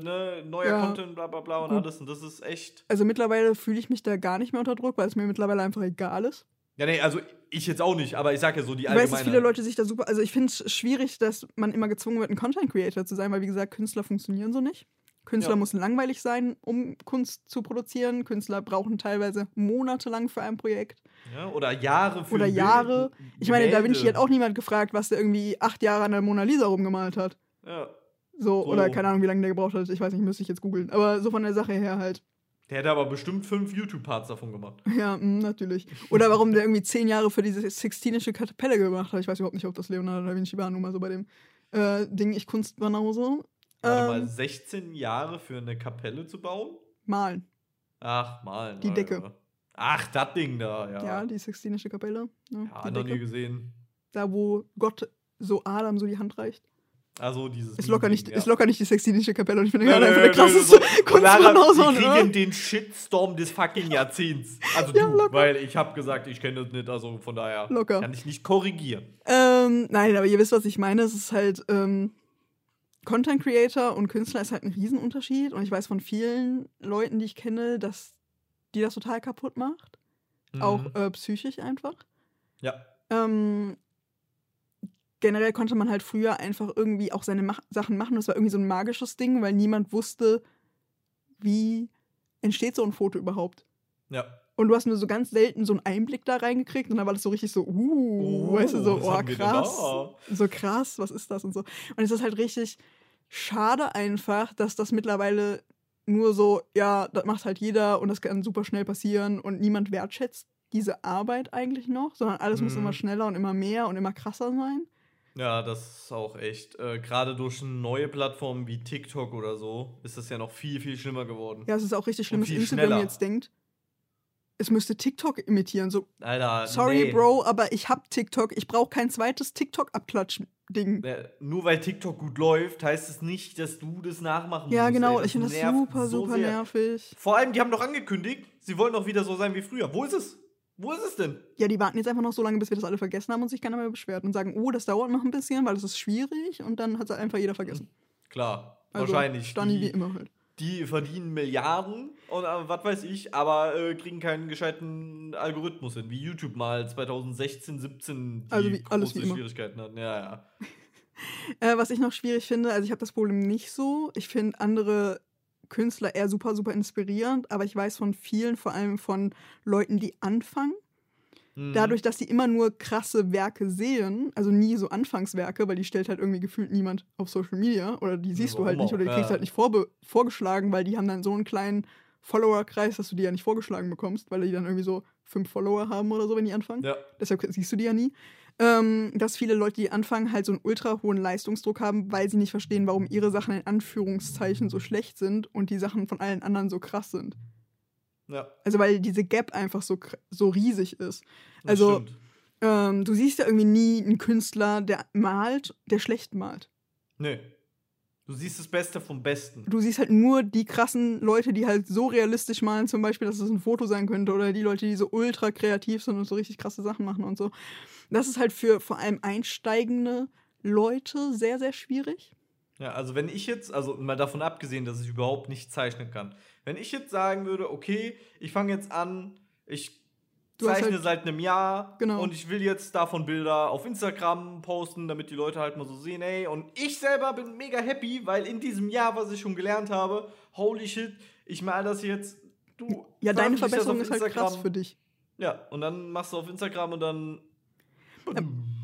ne, neuer Ja. Content, bla bla bla und alles. Und das ist echt. Also mittlerweile fühle ich mich da gar nicht mehr unter Druck, weil es mir mittlerweile einfach egal ist. Ja, nee, also ich jetzt auch nicht, aber ich sag ja so die Ich weiß, dass allgemeine. viele Leute sich da super. Also ich finde es schwierig, dass man immer gezwungen wird, ein Content Creator zu sein, weil wie gesagt, Künstler funktionieren so nicht. Künstler Ja. müssen langweilig sein, um Kunst zu produzieren. Künstler brauchen teilweise monatelang für ein Projekt. ja, oder Jahre für Oder ein Bild, Jahre. Ich meine, Da. Vinci hat auch niemand gefragt, was der irgendwie acht Jahre an der Mona Lisa rumgemalt hat. Ja. So, So. oder keine Ahnung, wie lange der gebraucht hat. Ich weiß nicht, müsste ich jetzt googeln. Aber so von der Sache her halt. Der hätte aber bestimmt fünf YouTube-Parts davon gemacht. Ja, mh, natürlich. Oder warum der irgendwie zehn Jahre für diese Sixtinische Kapelle gemacht hat. Ich weiß überhaupt nicht, ob das Leonardo da Vinci war, nur mal so bei dem äh, Ding, ich Kunstbanause. Warte Ähm, mal, 16 Jahre für eine Kapelle zu bauen? Malen. Ach, malen. Die Decke. Alter. Ach, das Ding da, ja. Ja, die Sixtinische Kapelle. Ne? Ja, noch nie Decke. gesehen. Da, wo Gott so Adam so die Hand reicht. Also dieses. Ist locker, nicht, Meme-Ding, ist locker nicht die Sextinische Kapelle und ich bin gerade einfach der krasseste so- Kunst Lara, von Hausmann, Die oder? kriegen den Shitstorm des fucking Jahrzehnts. Also Ja, du, locker. weil ich habe gesagt, ich kenne das nicht, also von daher Locker. kann ich nicht korrigieren. Ähm, nein, aber ihr wisst, was ich meine. Es ist halt, ähm, Content Creator und Künstler ist halt ein Riesenunterschied. Und ich weiß von vielen Leuten, die ich kenne, dass die das total kaputt macht. Auch Mhm. äh, psychisch einfach. Ja. Ähm, generell konnte man halt früher einfach irgendwie auch seine Mach Sachen machen. Das war irgendwie so ein magisches Ding, weil niemand wusste, wie entsteht so ein Foto überhaupt. Ja. Und du hast nur so ganz selten so einen Einblick da reingekriegt und dann war das so richtig so, uh, weißt du, so, oh, krass. So krass, was ist das und so. Und es ist halt richtig schade einfach, dass das mittlerweile nur so, ja, das macht halt jeder und das kann super schnell passieren und niemand wertschätzt diese Arbeit eigentlich noch, sondern alles muss Mhm. immer schneller und immer mehr und immer krasser sein. Ja, das ist auch echt. Äh, Gerade durch neue Plattformen wie TikTok oder so ist das ja noch viel, viel schlimmer geworden. Ja, es ist auch richtig schlimm, dass Instagram schneller. jetzt denkt, es müsste TikTok imitieren. So, Alter, sorry, nee. Bro, aber ich hab TikTok, ich brauche kein zweites TikTok-Abklatsch-Ding. Äh, Nur weil TikTok gut läuft, heißt es nicht, dass du das nachmachen Ja, musst. genau, ey. ich finde das super, so super sehr. nervig. Vor allem, die haben doch angekündigt, sie wollen doch wieder so sein wie früher. Wo ist es? Wo ist es denn? Ja, die warten jetzt einfach noch so lange, bis wir das alle vergessen haben und sich keiner mehr beschwert und sagen, oh, das dauert noch ein bisschen, weil das ist schwierig und dann hat es einfach jeder vergessen. Klar, Also, wahrscheinlich. Stani wie immer halt. die verdienen Milliarden und äh, was weiß ich, aber äh, kriegen keinen gescheiten Algorithmus hin, wie YouTube mal 2016, 17 die Also wie- alles wie große immer. Schwierigkeiten hatten. Ja, ja. Äh, was ich noch schwierig finde, also ich habe das Problem nicht so. Ich finde andere Künstler eher super, super inspirierend, aber ich weiß von vielen, vor allem von Leuten, die anfangen, Mhm. dadurch, dass sie immer nur krasse Werke sehen, also nie so Anfangswerke, weil die stellt halt irgendwie gefühlt niemand auf Social Media oder die siehst du halt nicht oder die kriegst ja. halt nicht vorgeschlagen, weil die haben dann so einen kleinen Follower-Kreis, dass du die ja nicht vorgeschlagen bekommst, weil die dann irgendwie so fünf Follower haben oder so, wenn die anfangen. Ja, Deshalb siehst du die ja nie. Ähm, dass viele Leute, die anfangen, halt so einen ultra hohen Leistungsdruck haben, weil sie nicht verstehen, warum ihre Sachen in Anführungszeichen so schlecht sind und die Sachen von allen anderen so krass sind. ja. Also weil diese Gap einfach so, so riesig ist. Also. Ähm, du siehst ja irgendwie nie einen Künstler, der malt, der schlecht malt. Nee. Du siehst das Beste vom Besten. Du siehst halt nur die krassen Leute, die halt so realistisch malen, zum Beispiel, dass es ein Foto sein könnte, oder die Leute, die so ultra kreativ sind und so richtig krasse Sachen machen und so. Das ist halt für vor allem einsteigende Leute sehr, sehr schwierig. Ja, also wenn ich jetzt, also mal davon abgesehen, dass ich überhaupt nicht zeichnen kann, wenn ich jetzt sagen würde, okay, ich fange jetzt an, ich Du zeichne halt- seit einem Jahr Genau. und ich will jetzt davon Bilder auf Instagram posten, damit die Leute halt mal so sehen, ey, und ich selber bin mega happy, weil in diesem Jahr, was ich schon gelernt habe, holy shit, ich mal das jetzt, du. Ja, deine Verbesserung ist halt krass für dich. Ja, und dann machst du auf Instagram und dann.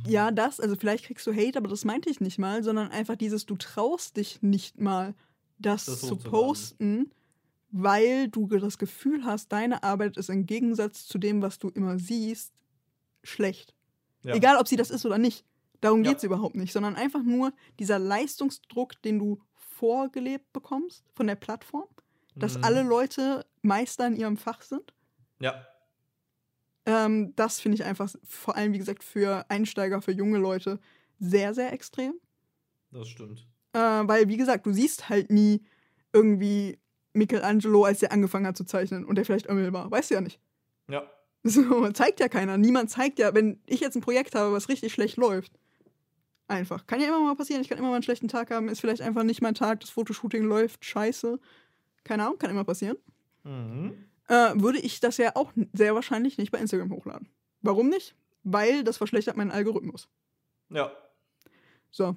Ja, das, also vielleicht kriegst du Hate, aber das meinte ich nicht mal, sondern einfach dieses, du traust dich nicht mal, das, Das zu posten, weil du das Gefühl hast, deine Arbeit ist im Gegensatz zu dem, was du immer siehst, schlecht. Ja. Egal, ob sie das ist oder nicht. Darum Ja. geht es überhaupt nicht, sondern einfach nur dieser Leistungsdruck, den du vorgelebt bekommst von der Plattform, dass Mhm. alle Leute Meister in ihrem Fach sind. Ja, Ähm, das finde ich einfach vor allem, wie gesagt, für Einsteiger, für junge Leute sehr, sehr extrem. das stimmt. Äh, weil, wie gesagt, du siehst halt nie irgendwie Michelangelo, als der angefangen hat zu zeichnen und der vielleicht Ömmel war. Weißt du ja nicht. Ja. So, zeigt ja keiner. Niemand zeigt ja, wenn ich jetzt ein Projekt habe, was richtig schlecht läuft. Einfach. Kann ja immer mal passieren. Ich kann immer mal einen schlechten Tag haben. Ist vielleicht einfach nicht mein Tag. Das Fotoshooting läuft scheiße. Keine Ahnung, kann immer passieren. Mhm. Äh, würde ich das ja auch sehr wahrscheinlich nicht bei Instagram hochladen. Warum nicht? Weil das verschlechtert meinen Algorithmus. Ja. So.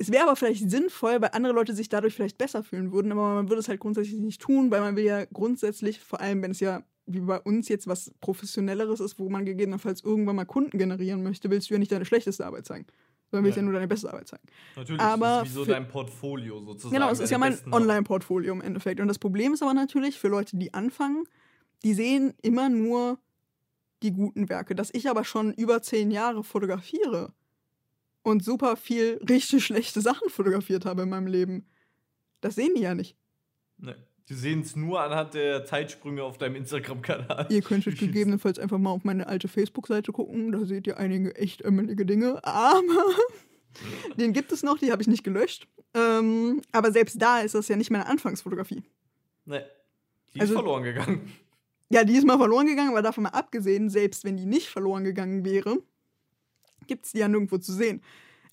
Es wäre aber vielleicht sinnvoll, weil andere Leute sich dadurch vielleicht besser fühlen würden, aber man würde es halt grundsätzlich nicht tun, weil man will ja grundsätzlich, vor allem wenn es ja wie bei uns jetzt was Professionelleres ist, wo man gegebenenfalls irgendwann mal Kunden generieren möchte, willst du ja nicht deine schlechteste Arbeit zeigen, sondern willst Ja. ja nur deine beste Arbeit zeigen. Natürlich. Aber das ist wie so dein Portfolio sozusagen. Genau, es ist ja mein. Online-Portfolio im Endeffekt. Und das Problem ist aber natürlich für Leute, die anfangen, die sehen immer nur die guten Werke. Dass ich aber schon über zehn Jahre fotografiere und super viel richtig schlechte Sachen fotografiert habe in meinem Leben, das sehen die ja nicht. Nee. Die sehen es nur anhand der Zeitsprünge auf deinem Instagram-Kanal. Ihr könntet gegebenenfalls einfach mal auf meine alte Facebook-Seite gucken. Da seht ihr einige echt ömmelige Dinge. Aber den gibt es noch, die habe ich nicht gelöscht. Ähm, aber selbst da ist das ja nicht meine Anfangsfotografie. Nee. Die Also- ist verloren gegangen. Ja, die ist mal verloren gegangen, aber davon mal abgesehen, selbst wenn die nicht verloren gegangen wäre, gibt es die ja nirgendwo zu sehen.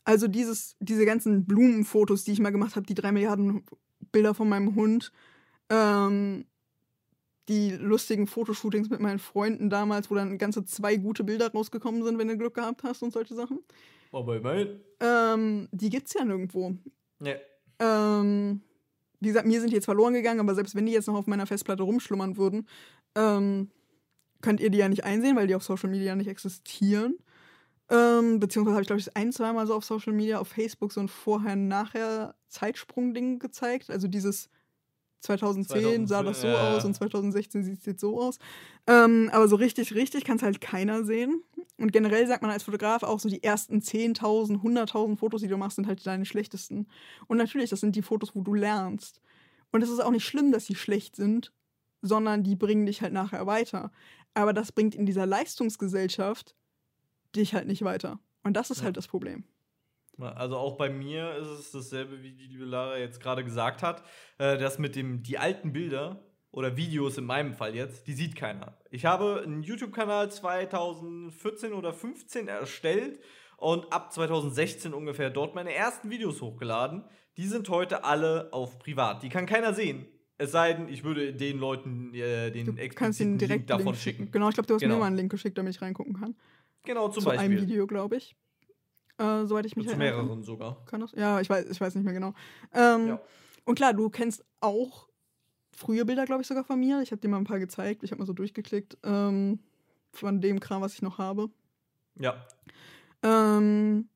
Also dieses, diese ganzen Blumenfotos, die ich mal gemacht habe, die drei Milliarden Bilder von meinem Hund, ähm, die lustigen Fotoshootings mit meinen Freunden damals, wo dann ganze zwei gute Bilder rausgekommen sind, wenn du Glück gehabt hast und solche Sachen. Aber immerhin. Ähm, die gibt's ja nirgendwo. Nee. Ähm, wie gesagt, mir sind die jetzt verloren gegangen, aber selbst wenn die jetzt noch auf meiner Festplatte rumschlummern würden, ähm, könnt ihr die ja nicht einsehen, weil die auf Social Media nicht existieren. Ähm, beziehungsweise habe ich, glaube ich, ein, zweimal so auf Social Media, auf Facebook so ein Vorher-Nachher-Zeitsprung-Ding gezeigt. Also dieses 2010 sah das so ja. aus und 2016 sieht es jetzt so aus. Ähm, aber so richtig, richtig kann es halt keiner sehen. Und generell sagt man als Fotograf auch so, die ersten 10.000, 100.000 Fotos, die du machst, sind halt deine schlechtesten. Und natürlich, das sind die Fotos, wo du lernst. Und es ist auch nicht schlimm, dass sie schlecht sind, sondern die bringen dich halt nachher weiter. Aber das bringt in dieser Leistungsgesellschaft dich halt nicht weiter. Und das ist Ja. halt das Problem. Also auch bei mir ist es dasselbe, wie die liebe Lara jetzt gerade gesagt hat. Äh, das mit dem, die alten Bilder oder Videos in meinem Fall jetzt, die sieht keiner. Ich habe einen YouTube-Kanal 2014 oder 15 erstellt und ab 2016 ungefähr dort meine ersten Videos hochgeladen. Die sind heute alle auf privat. Die kann keiner sehen. Es sei denn, ich würde den Leuten äh, den Du kannst ihnen direkt Link davon Link schicken. Genau, ich glaube, du hast Genau. mir mal einen Link geschickt, damit ich reingucken kann. Genau, zum Zu einem Beispiel. Video, glaube ich. Äh, soweit ich mich Zu erinnern kann. mehreren sogar. Kann das? Ja, ich weiß, ich weiß nicht mehr genau. Ähm, Ja. Und klar, du kennst auch frühe Bilder, glaube ich, sogar von mir. Ich habe dir mal ein paar gezeigt. Ich habe mal so durchgeklickt ähm, von dem Kram, was ich noch habe. Ja. Ähm,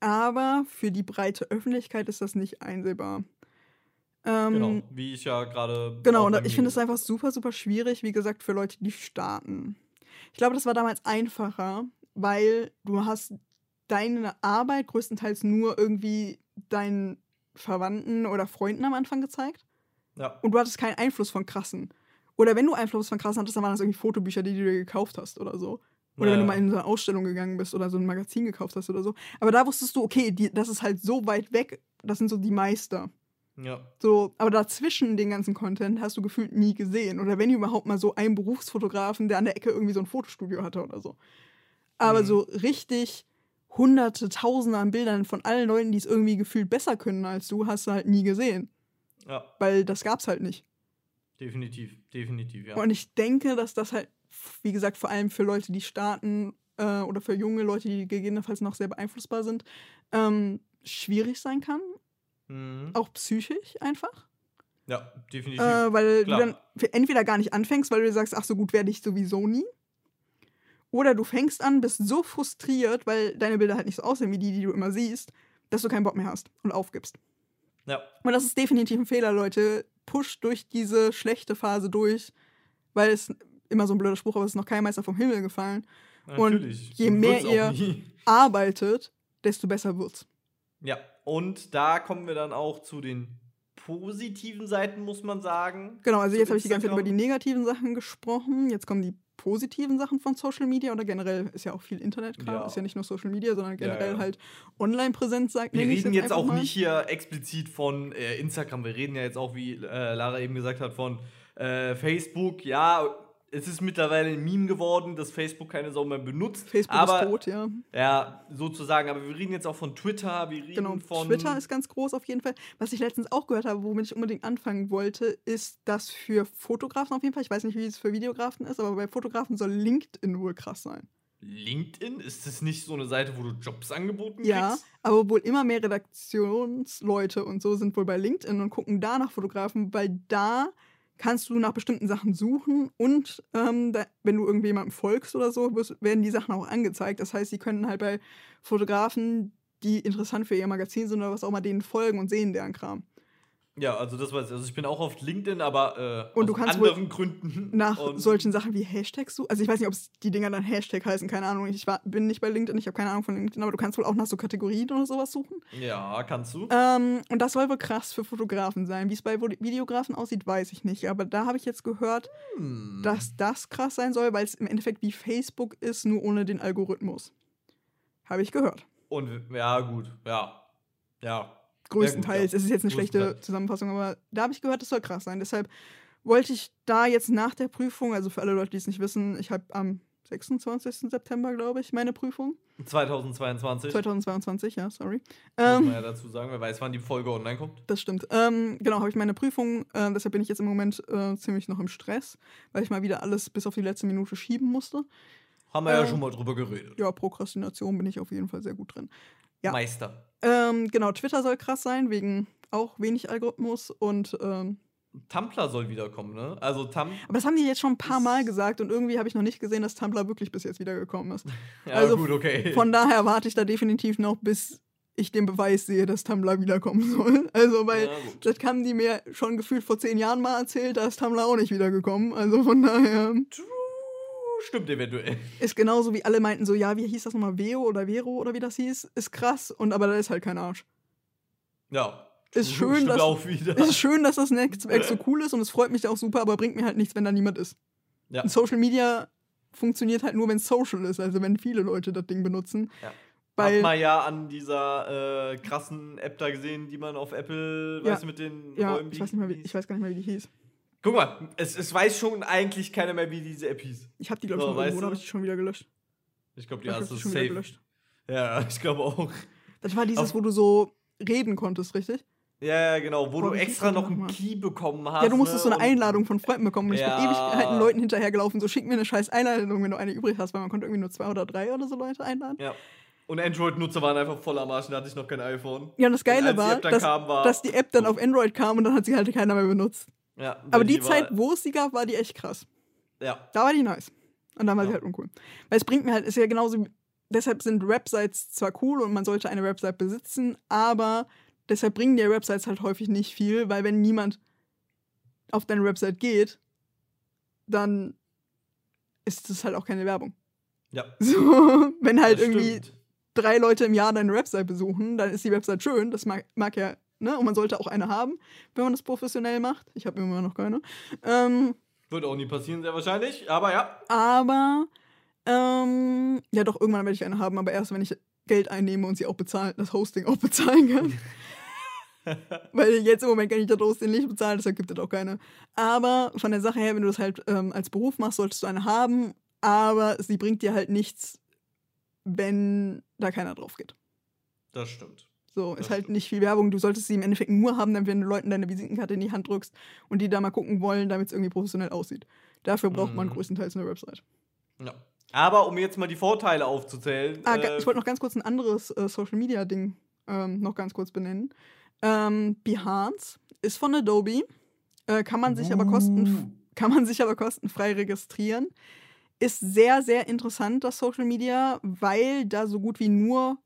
aber für die breite Öffentlichkeit ist das nicht einsehbar. Ähm, Genau, wie ich ja gerade. Genau, und ich finde es einfach super, super schwierig, wie gesagt, für Leute, die starten. Ich glaube, das war damals einfacher, weil du hast deine Arbeit größtenteils nur irgendwie deinen Verwandten oder Freunden am Anfang gezeigt Ja, und du hattest keinen Einfluss von krassen. Oder wenn du Einfluss von krassen hattest, dann waren das irgendwie Fotobücher, die du dir gekauft hast oder so. Oder wenn du Ja. mal in so eine Ausstellung gegangen bist oder so ein Magazin gekauft hast oder so. Aber da wusstest du, okay, die, das ist halt so weit weg, das sind so die Meister. ja, So, aber dazwischen den ganzen Content hast du gefühlt nie gesehen. Oder wenn überhaupt mal so einen Berufsfotografen, der an der Ecke irgendwie so ein Fotostudio hatte oder so. Aber Mhm. so richtig hunderte, tausende an Bildern von allen Leuten, die es irgendwie gefühlt besser können als du, hast du halt nie gesehen. ja, Weil das gab's halt nicht. definitiv, definitiv, ja. Und ich denke, dass das halt, wie gesagt, vor allem für Leute, die starten äh, oder für junge Leute, die gegebenenfalls noch sehr beeinflussbar sind, ähm, schwierig sein kann. Mhm. Auch psychisch einfach. Ja, definitiv. Äh, weil Klar. du dann entweder gar nicht anfängst, weil du sagst, ach, so gut werde ich sowieso nie. Oder du fängst an, bist so frustriert, weil deine Bilder halt nicht so aussehen wie die, die du immer siehst, dass du keinen Bock mehr hast und aufgibst. ja, Und das ist definitiv ein Fehler, Leute. Pusht durch diese schlechte Phase durch, weil es immer so ein blöder Spruch, aber es ist noch kein Meister vom Himmel gefallen. Und natürlich. je So mehr ihr- nie. Arbeitet, desto besser wird's. Ja, und da kommen wir dann auch zu den positiven Seiten, muss man sagen. Genau, also jetzt habe ich die ganze Zeit über die negativen Sachen gesprochen. Jetzt kommen die positiven Sachen von Social Media oder generell ist ja auch viel Internetkram, Ja. ist ja nicht nur Social Media, sondern generell ja. halt Online-Präsenz, sagt Wir reden jetzt einfach auch mal. nicht hier explizit von äh, Instagram. Wir reden ja jetzt auch, wie äh, Lara eben gesagt hat, von äh, Facebook. Ja, es ist mittlerweile ein Meme geworden, dass Facebook keine Sau mehr benutzt. Facebook aber, ist tot, ja. Ja, sozusagen. Aber wir reden jetzt auch von Twitter. Wir reden Genau, von. Twitter ist ganz groß auf jeden Fall. Was ich letztens auch gehört habe, womit ich unbedingt anfangen wollte, ist, dass für Fotografen auf jeden Fall, ich weiß nicht, wie es für Videografen ist, aber bei Fotografen soll LinkedIn wohl krass sein. LinkedIn? Ist das nicht so eine Seite, wo du Jobs angeboten Ja, kriegst? aber wohl immer mehr Redaktionsleute und so sind wohl bei LinkedIn und gucken da nach Fotografen, weil da kannst du nach bestimmten Sachen suchen und ähm, da, wenn du irgendjemandem folgst oder so, werden die Sachen auch angezeigt. Das heißt, sie können halt bei Fotografen, die interessant für ihr Magazin sind oder was auch immer, denen folgen und sehen deren Kram. Ja, also das weiß ich. Also ich bin auch auf LinkedIn, aber äh, Und du aus kannst anderen Gründen. Nach Und- solchen Sachen wie Hashtags suchen. Also ich weiß nicht, ob es die Dinger dann Hashtag heißen, keine Ahnung. Ich war, bin nicht bei LinkedIn, ich habe keine Ahnung von LinkedIn, aber du kannst wohl auch nach so Kategorien oder sowas suchen. Ja, kannst du. Ähm, und das soll wohl krass für Fotografen sein. Wie es bei Videografen aussieht, weiß ich nicht. Aber da habe ich jetzt gehört, Hm. dass das krass sein soll, weil es im Endeffekt wie Facebook ist, nur ohne den Algorithmus. Habe ich gehört. Und ja, gut. Ja. Ja. Größtenteils. ja. Es ist jetzt eine schlechte. Zusammenfassung, aber da habe ich gehört, das soll krass sein. Deshalb wollte ich da jetzt nach der Prüfung, also für alle Leute, die es nicht wissen, ich habe am 26. September, glaube ich, meine Prüfung. 2022. 2022, ja, sorry. Muss Ähm, man ja dazu sagen, wer weiß, wann die Folge online kommt. das stimmt. Ähm, genau, habe ich meine Prüfung. Äh, deshalb bin ich jetzt im Moment äh, ziemlich noch im Stress, weil ich mal wieder alles bis auf die letzte Minute schieben musste. Haben wir ja Äh, schon mal drüber geredet. Ja, Prokrastination bin ich auf jeden Fall sehr gut drin. ja. Meister. Ähm, genau, Twitter soll krass sein, wegen auch wenig Algorithmus und ähm, Tumblr soll wiederkommen, ne? Also Tum aber das haben die jetzt schon ein paar Mal gesagt und irgendwie habe ich noch nicht gesehen, dass Tumblr wirklich bis jetzt wiedergekommen ist. ja, also gut, okay. Von daher warte ich da definitiv noch, bis ich den Beweis sehe, dass Tumblr wiederkommen soll. Also, weil ja, das haben die mir schon gefühlt vor zehn Jahren mal erzählt, da ist Tumblr auch nicht wiedergekommen. Also von daher True, Stimmt eventuell. ist genauso wie alle meinten so, ja, wie hieß das nochmal, Veo oder Vero oder wie das hieß, ist krass und aber da ist halt kein Arsch. Ja. Ist schön, dass- auch wieder. Es ist schön, dass das Netzwerk so cool ist und es freut mich auch super, aber bringt mir halt nichts, wenn da niemand ist. Ja. Social Media funktioniert halt nur, wenn es social ist, also wenn viele Leute das Ding benutzen. Ja. Hat Weil, man ja an dieser äh, krassen App da gesehen, die man auf Apple, Ja. weißt du, mit den ja, Räumen, ich weiß, nicht mehr, wie, ich weiß gar nicht mehr, wie die hieß. Guck mal, es, es weiß schon eigentlich keiner mehr, wie diese App hieß. Ich habe die, glaube ich, So, noch irgendwo, habe ich die schon wieder gelöscht? Ich glaube, die Ich hast du schon wieder safe. gelöscht. Ja, ich glaube auch. Das war dieses, Auf- wo du so reden konntest, richtig? Ja, genau, wo Boah, du extra noch einen? Key bekommen hast. ja, du musstest so ne, eine und- Einladung von Freunden bekommen und ich Ja. bin ewig halt Leuten hinterhergelaufen, so schick mir eine scheiß Einladung, wenn du eine übrig hast, weil man konnte irgendwie nur zwei oder drei oder so Leute einladen. Ja. Und Android-Nutzer waren einfach voll am Arsch, da hatte ich noch kein iPhone. Ja, und das Geile die war, dass, kam, war- dass die App dann auf Android kam und dann hat sie halt keiner mehr benutzt. Ja, Aber die war- Zeit, wo es sie gab, war die echt krass. Ja, Da war die nice. Und dann war sie Ja. halt uncool. Weil es bringt mir halt, ist ja genauso, deshalb sind Websites zwar cool und man sollte eine Website besitzen, aber deshalb bringen dir Websites halt häufig nicht viel, weil wenn niemand auf deine Website geht, dann ist es halt auch keine Werbung. ja. So, wenn halt das irgendwie stimmt. drei Leute im Jahr deine Website besuchen, dann ist die Website schön. Das mag, mag ja, ne? Und man sollte auch eine haben, wenn man das professionell macht. Ich habe immer noch keine. Ähm, Wird auch nie passieren, sehr wahrscheinlich. Aber ja. aber ähm, ja, doch, irgendwann werde ich eine haben, aber erst, wenn ich Geld einnehme und sie auch bezahlen, das Hosting auch bezahlen kann. Weil jetzt im Moment kann ich das Hosting nicht bezahlen, deshalb gibt es auch keine. Aber von der Sache her, wenn du das halt ähm, als Beruf machst, solltest du eine haben, aber sie bringt dir halt nichts, wenn da keiner drauf geht. Das stimmt. So, ist halt nicht viel Werbung. Du solltest sie im Endeffekt nur haben, wenn du Leuten deine Visitenkarte in die Hand drückst und die da mal gucken wollen, damit es irgendwie professionell aussieht. Dafür braucht man Mhm. größtenteils eine Website. Ja. Aber um jetzt mal die Vorteile aufzuzählen. Ah, äh, ich wollte noch ganz kurz ein anderes äh, Social Media Ding ähm, noch ganz kurz benennen. Ähm, Behance ist von Adobe, äh, kann man sich aber kosten Uh. kann man sich aber kostenfrei registrieren. Ist sehr sehr interessant das Social Media, weil da so gut wie nur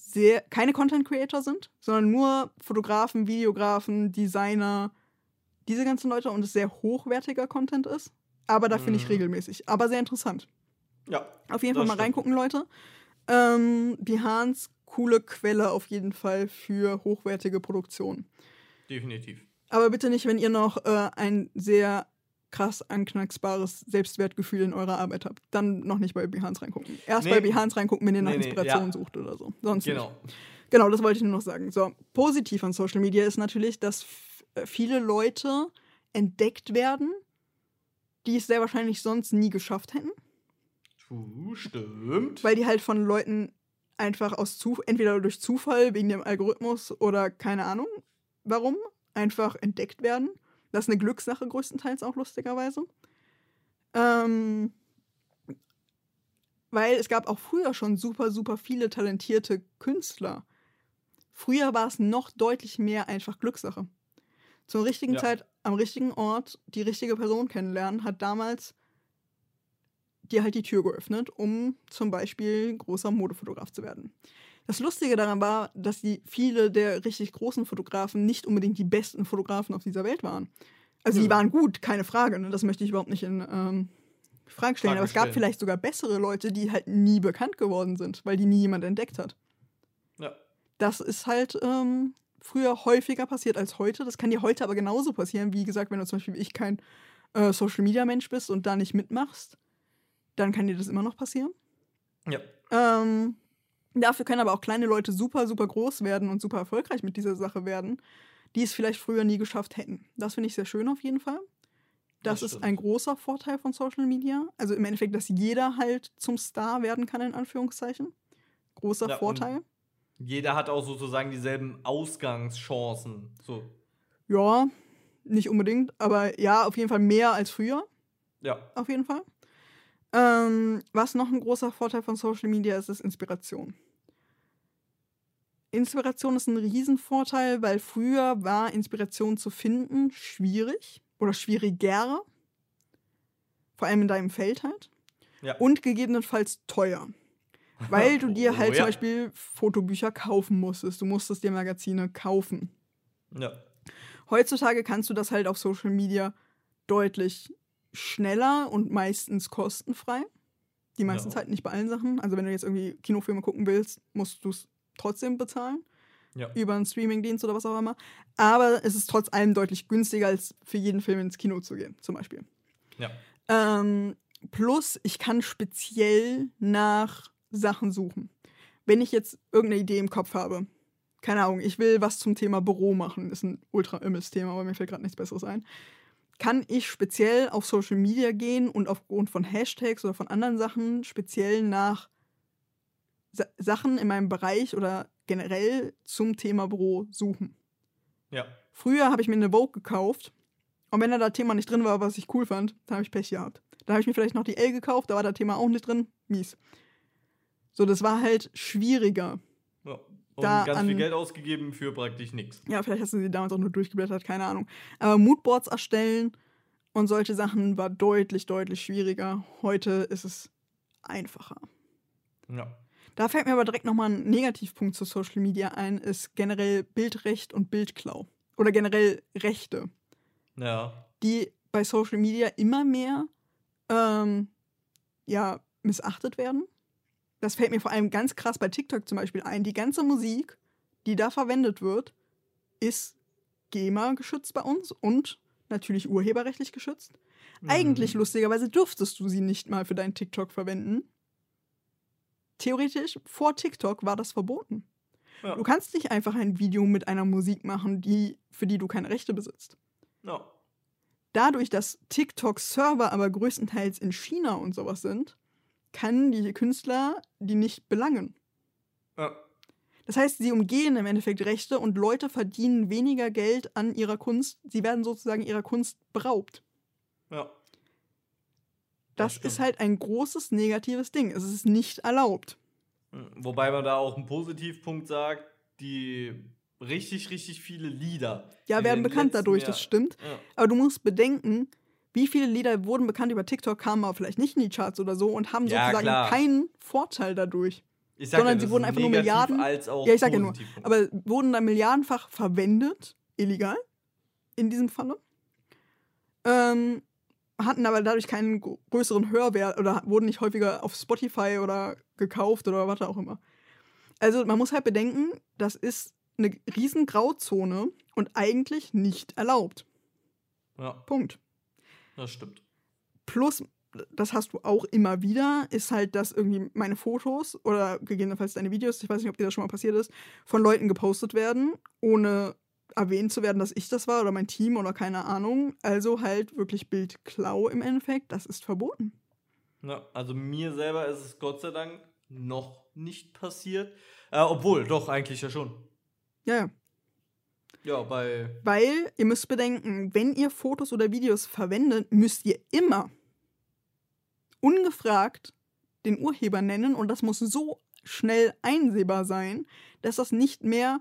sehr keine Content Creator sind, sondern nur Fotografen, Videografen, Designer, diese ganzen Leute und es sehr hochwertiger Content ist. Aber da finde ich Mhm. regelmäßig. Aber sehr interessant. Ja. Auf jeden Fall mal stimmt. reingucken, Leute. Ähm, Behance, coole Quelle auf jeden Fall für hochwertige Produktion. Definitiv. Aber bitte nicht, wenn ihr noch äh, ein sehr krass anknacksbares Selbstwertgefühl in eurer Arbeit habt. Dann noch nicht bei Behance reingucken. Erst Nee. bei Behance reingucken, wenn ihr nach Nee, nee, Inspiration ja. sucht oder so. Sonst nicht. Genau. Genau, das wollte ich nur noch sagen. So, positiv an Social Media ist natürlich, dass äh, viele Leute entdeckt werden, die es sehr wahrscheinlich sonst nie geschafft hätten. Stimmt. weil die halt von Leuten einfach aus Zuf entweder durch Zufall wegen dem Algorithmus oder keine Ahnung warum einfach entdeckt werden. Das ist eine Glückssache größtenteils auch lustigerweise. Ähm, weil es gab auch früher schon super, super viele talentierte Künstler. Früher war es noch deutlich mehr einfach Glückssache. Zur richtigen Ja. Zeit, am richtigen Ort, die richtige Person kennenlernen, hat damals dir halt die Tür geöffnet, um zum Beispiel großer Modefotograf zu werden. Das Lustige daran war, dass die viele der richtig großen Fotografen nicht unbedingt die besten Fotografen auf dieser Welt waren. Also die Nö. waren gut, keine Frage. Ne? Das möchte ich überhaupt nicht in ähm, Frage stellen. Frage Aber es gab stellen. vielleicht sogar bessere Leute, die halt nie bekannt geworden sind, weil die nie jemand entdeckt hat. Ja. Das ist halt ähm, früher häufiger passiert als heute. Das kann dir heute aber genauso passieren. Wie gesagt, wenn du zum Beispiel wie ich kein äh, Social Media Mensch bist und da nicht mitmachst, dann kann dir das immer noch passieren. Ja. Ähm, dafür können aber auch kleine Leute super, super groß werden und super erfolgreich mit dieser Sache werden, die es vielleicht früher nie geschafft hätten. Das finde ich sehr schön auf jeden Fall. Das, Das ist ein großer Vorteil von Social Media. Also im Endeffekt, dass jeder halt zum Star werden kann, in Anführungszeichen. Großer Ja, Vorteil. Jeder hat auch sozusagen dieselben Ausgangschancen. So. Ja, nicht unbedingt, aber ja, auf jeden Fall mehr als früher. Ja. Auf jeden Fall. Ähm, was noch ein großer Vorteil von Social Media ist, ist Inspiration. Inspiration ist ein Riesenvorteil, weil früher war Inspiration zu finden schwierig oder schwieriger. Vor allem in deinem Feld halt. Ja. Und gegebenenfalls teuer. Weil du dir Oh, halt ja. zum Beispiel Fotobücher kaufen musstest. Du musstest dir Magazine kaufen. ja. Heutzutage kannst du das halt auf Social Media deutlich schneller und meistens kostenfrei. Die meistens Ja. halt nicht bei allen Sachen. Also wenn du jetzt irgendwie Kinofilme gucken willst, musst du es trotzdem bezahlen. Ja. Über einen Streamingdienst oder was auch immer. Aber es ist trotz allem deutlich günstiger, als für jeden Film ins Kino zu gehen, zum Beispiel. Ja. Ähm, plus, ich kann speziell nach Sachen suchen. Wenn ich jetzt irgendeine Idee im Kopf habe, keine Ahnung, ich will was zum Thema Büro machen, ist ein ultra immes Thema, aber mir fällt gerade nichts Besseres ein, kann ich speziell auf Social Media gehen und aufgrund von Hashtags oder von anderen Sachen speziell nach Sa Sachen in meinem Bereich oder generell zum Thema Büro suchen. Ja. Früher habe ich mir eine Vogue gekauft. Und wenn da das Thema nicht drin war, was ich cool fand, dann habe ich Pech gehabt. Dann habe ich mir vielleicht noch die L gekauft, da war das Thema auch nicht drin. Mies. So, das war halt schwieriger. Und Da ganz viel an- Geld ausgegeben für praktisch nichts. Ja, vielleicht hast du sie damals auch nur durchgeblättert, keine Ahnung. Aber Moodboards erstellen und solche Sachen war deutlich, deutlich schwieriger. Heute ist es einfacher. Ja. Da fällt mir aber direkt nochmal ein Negativpunkt zu Social Media ein, ist generell Bildrecht und Bildklau. Oder generell Rechte. Ja. die bei Social Media immer mehr ähm, ja, missachtet werden. Das fällt mir vor allem ganz krass bei TikTok zum Beispiel ein. Die ganze Musik, die da verwendet wird, ist GEMA geschützt bei uns und natürlich urheberrechtlich geschützt. Eigentlich, Mhm. lustigerweise, dürftest du sie nicht mal für deinen TikTok verwenden. Theoretisch, vor TikTok war das verboten. Ja. Du kannst nicht einfach ein Video mit einer Musik machen, die, für die du keine Rechte besitzt. ja. Dadurch, dass TikTok-Server aber größtenteils in China und sowas sind, kann die Künstler die nicht belangen. Ja. Das heißt, sie umgehen im Endeffekt Rechte und Leute verdienen weniger Geld an ihrer Kunst. Sie werden sozusagen ihrer Kunst beraubt. Ja. Das stimmt. ist halt ein großes negatives Ding. Es ist nicht erlaubt. Mhm. Wobei man da auch einen Positivpunkt sagt, die richtig, richtig viele Lieder. Ja, werden den bekannt dadurch, Jahr- das stimmt. Ja. Aber du musst bedenken, wie viele Lieder wurden bekannt über TikTok, kamen aber vielleicht nicht in die Charts oder so und haben Ja, sozusagen klar. keinen Vorteil dadurch. Ich Sondern ja, sie wurden einfach nur Milliarden- Als auch Ja, ich sag ja nur. Aber wurden da milliardenfach verwendet, illegal, in diesem Falle. Ähm, hatten aber dadurch keinen größeren Hörwert oder wurden nicht häufiger auf Spotify oder gekauft oder was auch immer. Also man muss halt bedenken, das ist eine riesen Grauzone und eigentlich nicht erlaubt. ja, Punkt. Das stimmt. Plus, das hast du auch immer wieder, ist halt, dass irgendwie meine Fotos oder gegebenenfalls deine Videos, ich weiß nicht, ob dir das schon mal passiert ist, von Leuten gepostet werden, ohne erwähnt zu werden, dass ich das war oder mein Team oder keine Ahnung. Also halt wirklich Bildklau im Endeffekt, das ist verboten. Ja, also mir selber ist es Gott sei Dank noch nicht passiert. Äh, obwohl, doch, eigentlich ja schon. Ja, ja. Ja, bei. Weil ihr müsst bedenken, wenn ihr Fotos oder Videos verwendet, müsst ihr immer ungefragt den Urheber nennen und das muss so schnell einsehbar sein, dass das nicht mehr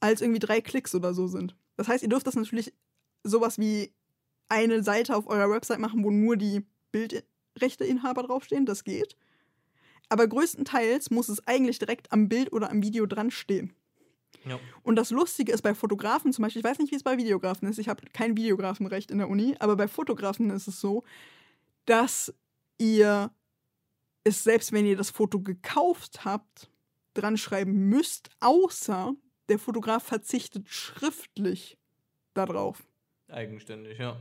als irgendwie drei Klicks oder so sind. Das heißt, ihr dürft das natürlich sowas wie eine Seite auf eurer Website machen, wo nur die Bildrechteinhaber draufstehen, das geht. Aber größtenteils muss es eigentlich direkt am Bild oder am Video dran stehen. Ja. Und das Lustige ist bei Fotografen zum Beispiel, ich weiß nicht, wie es bei Videografen ist, ich habe kein Videografenrecht in der Uni, aber bei Fotografen ist es so, dass ihr es, selbst wenn ihr das Foto gekauft habt, dran schreiben müsst, außer der Fotograf verzichtet schriftlich darauf. Eigenständig, ja.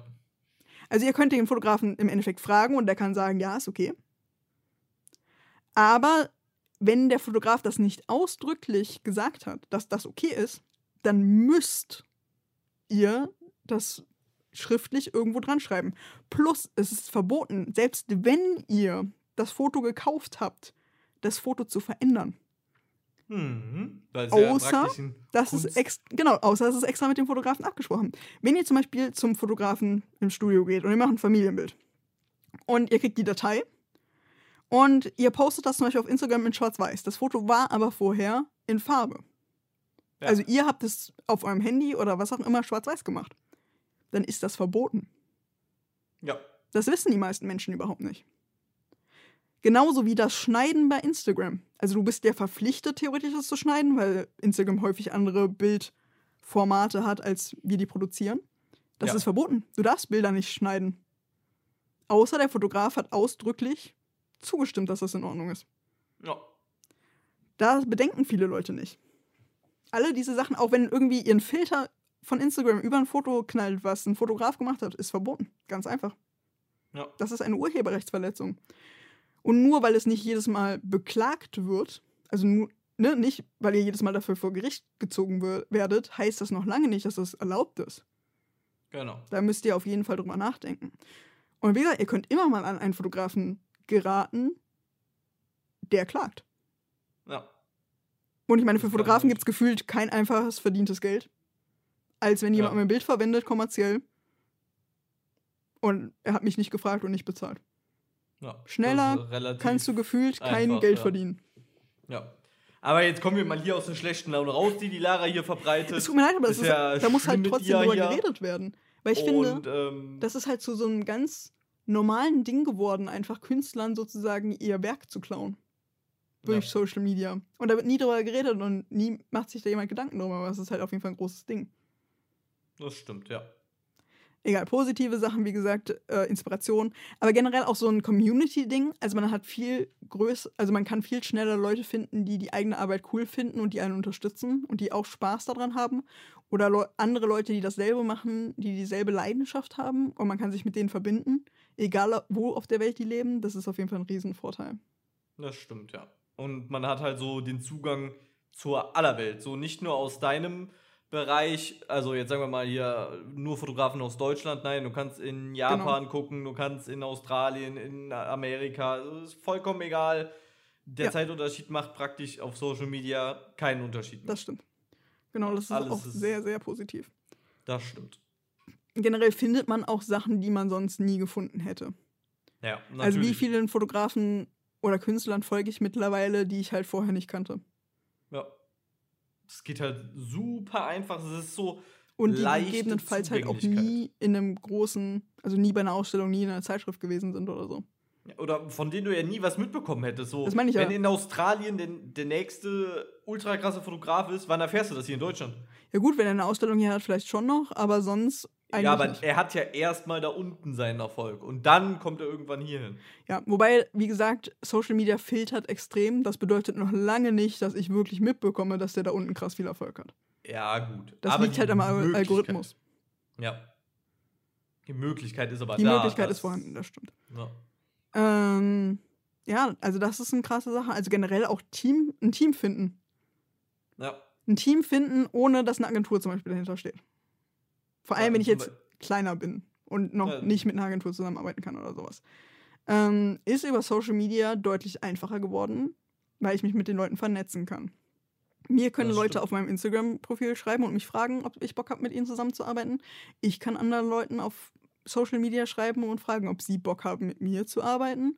Also ihr könnt den Fotografen im Endeffekt fragen und der kann sagen, ja, ist okay. Aber wenn der Fotograf das nicht ausdrücklich gesagt hat, dass das okay ist, dann müsst ihr das schriftlich irgendwo dran schreiben. Plus, es ist verboten, selbst wenn ihr das Foto gekauft habt, das Foto zu verändern. Es Außer, Das Kunst- ist ex genau, außer es ist extra mit dem Fotografen abgesprochen. Wenn ihr zum Beispiel zum Fotografen im Studio geht und ihr macht ein Familienbild und ihr kriegt die Datei und ihr postet das zum Beispiel auf Instagram in Schwarz-Weiß. Das Foto war aber vorher in Farbe. Ja. Also ihr habt es auf eurem Handy oder was auch immer Schwarz-Weiß gemacht. Dann ist das verboten. Ja. Das wissen die meisten Menschen überhaupt nicht. Genauso wie das Schneiden bei Instagram. Also du bist ja verpflichtet, theoretisch es zu schneiden, weil Instagram häufig andere Bildformate hat, als wir die produzieren. Das Ja. ist verboten. Du darfst Bilder nicht schneiden. Außer der Fotograf hat ausdrücklich zugestimmt, dass das in Ordnung ist. ja. Da bedenken viele Leute nicht. Alle diese Sachen, auch wenn irgendwie ihren Filter von Instagram über ein Foto knallt, was ein Fotograf gemacht hat, ist verboten. Ganz einfach. Ja. Das ist eine Urheberrechtsverletzung. Und nur weil es nicht jedes Mal beklagt wird, also nur, ne, nicht weil ihr jedes Mal dafür vor Gericht gezogen wer- werdet, heißt das noch lange nicht, dass das erlaubt ist. Genau. Da müsst ihr auf jeden Fall drüber nachdenken. Und wie gesagt, ihr könnt immer mal an einen Fotografen geraten, der klagt. Ja. Und ich meine, für Fotografen gibt es gefühlt kein einfaches verdientes Geld, als wenn jemand Ja. mein Bild verwendet, kommerziell. Und er hat mich nicht gefragt und nicht bezahlt. ja. Schneller Kannst du gefühlt kein einfach, Geld ja. verdienen. Ja. Aber jetzt kommen wir mal hier aus der schlechten Laune raus, die die Lara hier verbreitet. Es tut mir leid, aber Ist ist, ja da muss halt trotzdem drüber geredet werden. Weil ich und, finde, ähm, das ist halt zu so einem ganz normalen Ding geworden, einfach Künstlern sozusagen ihr Werk zu klauen. Durch ja. Social Media. Und da wird nie drüber geredet und nie macht sich da jemand Gedanken drüber, aber es ist halt auf jeden Fall ein großes Ding. Das stimmt, ja. Egal, positive Sachen, wie gesagt, äh, Inspiration, aber generell auch so ein Community-Ding. Also man hat viel größer, also man kann viel schneller Leute finden, die die eigene Arbeit cool finden und die einen unterstützen und die auch Spaß daran haben. Oder Leu andere Leute, die dasselbe machen, die dieselbe Leidenschaft haben und man kann sich mit denen verbinden. Egal, wo auf der Welt die leben, das ist auf jeden Fall ein Riesenvorteil. Das stimmt, ja. Und man hat halt so den Zugang zur aller Welt. So nicht nur aus deinem Bereich, also jetzt sagen wir mal hier nur Fotografen aus Deutschland, nein, du kannst in Japan Genau. gucken, du kannst in Australien, in Amerika, also ist vollkommen egal. Der Ja. Zeitunterschied macht praktisch auf Social Media keinen Unterschied. mehr. Das stimmt. Genau, das ist Alles auch ist- sehr, sehr positiv. das stimmt. Generell findet man auch Sachen, die man sonst nie gefunden hätte. Ja, Also wie natürlich. vielen Fotografen oder Künstlern folge ich mittlerweile, die ich halt vorher nicht kannte. Ja. Das geht halt super einfach. Es ist so. Und die gegebenenfalls halt auch nie in einem großen, also nie bei einer Ausstellung, nie in einer Zeitschrift gewesen sind oder so. Oder von denen du ja nie was mitbekommen hättest. So, Das meine ich wenn ja. in Australien der, der nächste ultra krasse Fotograf ist, wann erfährst du das hier in Deutschland? Ja gut, wenn er eine Ausstellung hier hat, vielleicht schon noch, aber sonst eigentlich ja, aber nicht. er hat ja erstmal da unten seinen Erfolg und dann kommt er irgendwann hier hin. Ja, wobei, wie gesagt, Social Media filtert extrem. Das bedeutet noch lange nicht, dass ich wirklich mitbekomme, dass der da unten krass viel Erfolg hat. Ja, gut. Das aber liegt die halt am Al- Möglichkeit- Algorithmus. Ja. Die Möglichkeit ist aber Die da. Möglichkeit dass- ist vorhanden, das stimmt. Ja. Ähm, ja, also das ist eine krasse Sache. Also generell auch Team, ein Team finden. ja. Ein Team finden, ohne dass eine Agentur zum Beispiel dahinter steht. Vor allem, wenn ich jetzt kleiner bin und noch Ja. nicht mit einer Agentur zusammenarbeiten kann oder sowas. Ähm, ist über Social Media deutlich einfacher geworden, weil ich mich mit den Leuten vernetzen kann. Mir können Das Leute stimmt. auf meinem Instagram-Profil schreiben und mich fragen, ob ich Bock habe, mit ihnen zusammenzuarbeiten. Ich kann anderen Leuten auf Social Media schreiben und fragen, ob sie Bock haben, mit mir zu arbeiten.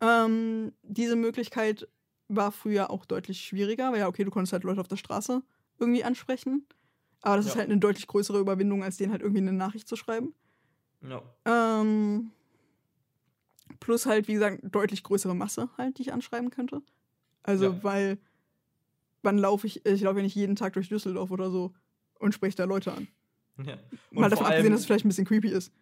Ähm, diese Möglichkeit war früher auch deutlich schwieriger, weil ja, okay, du konntest halt Leute auf der Straße irgendwie ansprechen. Aber das ist Ja. halt eine deutlich größere Überwindung, als denen halt irgendwie eine Nachricht zu schreiben. ja. Ähm, Plus halt, wie gesagt, deutlich größere Masse halt, die ich anschreiben könnte. Also, Ja. weil wann laufe ich, ich laufe ja nicht jeden Tag durch Düsseldorf oder so und spreche da Leute an. Ja. Mal vor davon allem- abgesehen, dass es vielleicht ein bisschen creepy ist.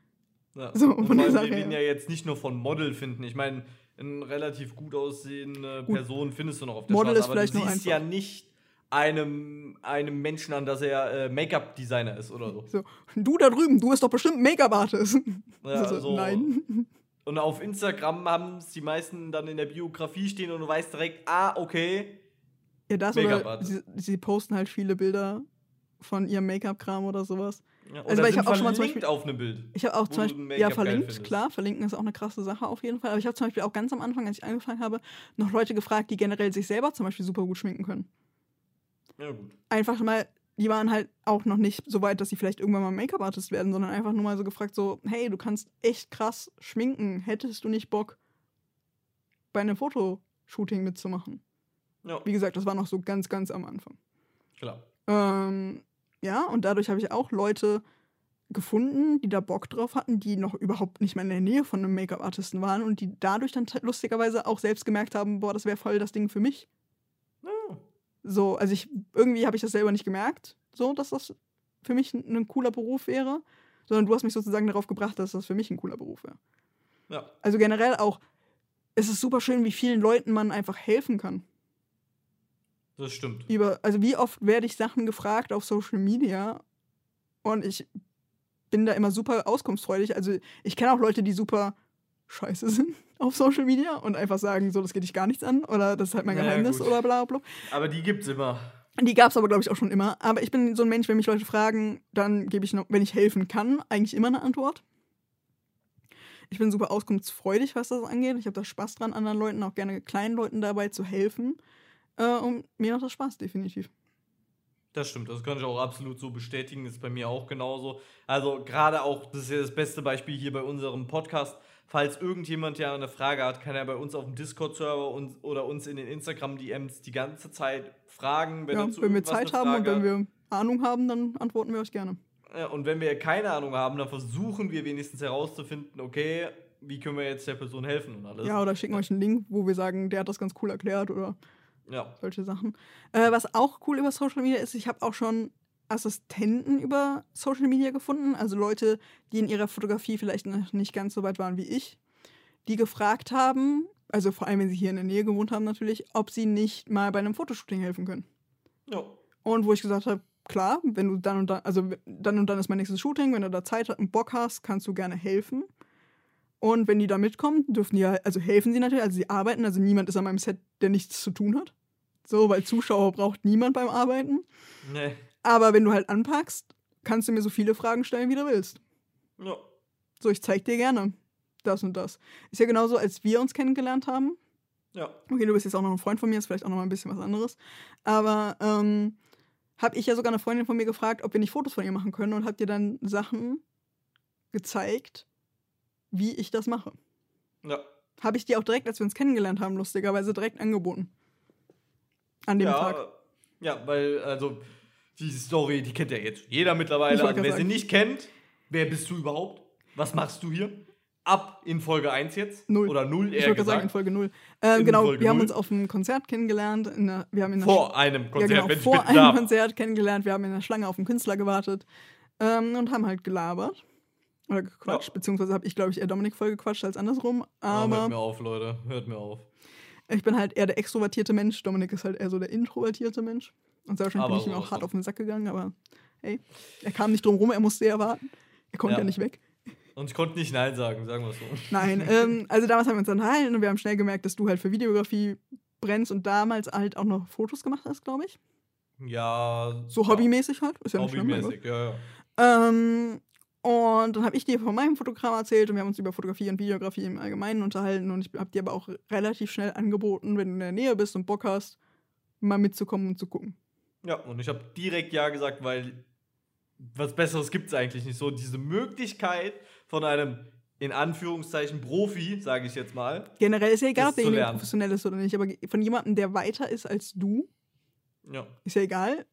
Ja. So, und von der Sache wir reden ja jetzt nicht nur von Model finden. Ich meine, eine relativ gut aussehende. Person findest du noch auf der Model Straße, ist aber vielleicht du nur siehst einfach. ja nicht einem, einem Menschen an, dass er äh, Make-up-Designer ist oder so. So, du da drüben, du bist doch bestimmt Make-up-Artist. Ja, so, so. Nein. Und auf Instagram haben es die meisten dann in der Biografie stehen und du weißt direkt, ah, okay. Ja, das oder sie, sie posten halt viele Bilder von ihrem Make-up-Kram oder sowas. Ja, Also, weil ich hab auch schon mal zum verlinkt auf einem Bild. Ich habe auch zum Beispiel, ja, verlinkt, klar, verlinken ist auch eine krasse Sache auf jeden Fall. Aber ich habe zum Beispiel auch ganz am Anfang, als ich angefangen habe, noch Leute gefragt, die generell sich selber zum Beispiel super gut schminken können. Ja, gut. Einfach mal, die waren halt auch noch nicht so weit, dass sie vielleicht irgendwann mal Make-up-Artist werden, sondern einfach nur mal so gefragt, so, hey, du kannst echt krass schminken. Hättest du nicht Bock, bei einem Fotoshooting mitzumachen? Ja, Wie gesagt, das war noch so ganz, ganz am Anfang. klar. Ähm, ja, und dadurch habe ich auch Leute gefunden, die da Bock drauf hatten, die noch überhaupt nicht mehr in der Nähe von einem Make-up-Artisten waren und die dadurch dann lustigerweise auch selbst gemerkt haben, boah, das wäre voll das Ding für mich. So, also ich irgendwie habe ich das selber nicht gemerkt, so dass das für mich ein, ein cooler Beruf wäre, sondern du hast mich sozusagen darauf gebracht, dass das für mich ein cooler Beruf wäre. ja. Also generell auch, es ist super schön, wie vielen Leuten man einfach helfen kann. Das stimmt. über, also wie oft werde ich Sachen gefragt auf Social Media und ich bin da immer super auskunftsfreudig. Also ich kenne auch Leute, die super scheiße sind auf Social Media und einfach sagen, so, das geht dich gar nichts an oder das ist halt mein Geheimnis gut. oder bla bla. Aber die gibt's immer. Die gab es aber, glaube ich, auch schon immer. Aber ich bin so ein Mensch, wenn mich Leute fragen, dann gebe ich, noch, wenn ich helfen kann, eigentlich immer eine Antwort. Ich bin super auskunftsfreudig, was das angeht. Ich habe da Spaß dran, anderen Leuten, auch gerne kleinen Leuten dabei zu helfen. Äh, und mir macht das Spaß, definitiv. Das stimmt, das kann ich auch absolut so bestätigen, ist bei mir auch genauso. Also gerade auch, das ist ja das beste Beispiel hier bei unserem Podcast. Falls irgendjemand ja eine Frage hat, kann er bei uns auf dem Discord-Server oder uns in den Instagram-DMs die ganze Zeit fragen. Wenn, ja, wenn wir Zeit haben und wenn wir Ahnung haben, dann antworten wir euch gerne. Ja, und wenn wir keine Ahnung haben, dann versuchen wir wenigstens herauszufinden, okay, wie können wir jetzt der Person helfen und alles. Ja, oder schicken euch einen Link, wo wir sagen, der hat das ganz cool erklärt oder Ja. solche Sachen. Äh, was auch cool über Social Media ist, ich habe auch schon Assistenten über Social Media gefunden, also Leute, die in ihrer Fotografie vielleicht noch nicht ganz so weit waren wie ich, die gefragt haben, also vor allem wenn sie hier in der Nähe gewohnt haben natürlich, ob sie nicht mal bei einem Fotoshooting helfen können. ja. Und wo ich gesagt habe, klar, wenn du dann und dann, also dann und dann ist mein nächstes Shooting, wenn du da Zeit und Bock hast, kannst du gerne helfen. Und wenn die da mitkommen, dürfen die halt, also helfen sie natürlich, also sie arbeiten, also niemand ist an meinem Set, der nichts zu tun hat. So, weil Zuschauer braucht niemand beim Arbeiten. Nee. Aber wenn du halt anpackst, kannst du mir so viele Fragen stellen, wie du willst. Ja. So, ich zeig dir gerne das und das. Ist ja genauso, als wir uns kennengelernt haben. Ja. Okay, du bist jetzt auch noch ein Freund von mir, ist vielleicht auch noch mal ein bisschen was anderes. Aber ähm, habe ich ja sogar eine Freundin von mir gefragt, ob wir nicht Fotos von ihr machen können und hat dir dann Sachen gezeigt, wie ich das mache. Ja. Habe ich dir auch direkt, als wir uns kennengelernt haben, lustigerweise direkt angeboten. An dem ja, Tag. Ja, weil, also, die Story, die kennt ja jetzt jeder Ich mittlerweile. Also, wer sie nicht kennt, wer bist du überhaupt? Was machst du hier? Ab in Folge 1 jetzt? Null. Oder 0 Ich eher wollte gerade sagen, in. Folge 0. Ähm, In genau, Folge wir haben null. uns auf einem Konzert kennengelernt. Der, wir haben in der Vor einem Konzert, ja, genau, wenn ich vor einem darf. Konzert kennengelernt. Wir haben in der Schlange auf einen Künstler gewartet ähm, und haben halt gelabert. Oder gequatscht. Ja. Beziehungsweise habe ich, glaube ich, eher Dominik voll gequatscht als andersrum. Oh, hört mir Aber auf, Leute. Hört mir auf. ich bin halt eher der extrovertierte Mensch. Dominik ist halt eher so der introvertierte Mensch. Und sehr wahrscheinlich bin Aber ich ihm auch sowas hart von. auf den Sack gegangen. Aber hey, er kam nicht drum rum, er musste ja warten. Er konnte ja. Ja. nicht weg. Und ich konnte nicht Nein sagen, sagen wir es so. Nein, ähm, also damals haben wir uns unterhalten und wir haben schnell gemerkt, dass du halt für Videografie brennst und damals halt auch noch Fotos gemacht hast, glaube ich. Ja. So ja, hobbymäßig halt. Ist ja schlimm. Hobbymäßig, ja, ja. Ähm, und dann habe ich dir von meinem Fotogramm erzählt und wir haben uns über Fotografie und Videografie im Allgemeinen unterhalten und ich habe dir aber auch relativ schnell angeboten, wenn du in der Nähe bist und Bock hast, mal mitzukommen und zu gucken. Ja, und ich habe direkt Ja gesagt, weil was Besseres gibt es eigentlich nicht. So diese Möglichkeit von einem, in Anführungszeichen, Profi, sage ich jetzt mal. Generell ist ja egal, ob der zu irgendwie lernen. professionell ist oder nicht, aber von jemandem, der weiter ist als du, Ja. ist ja egal,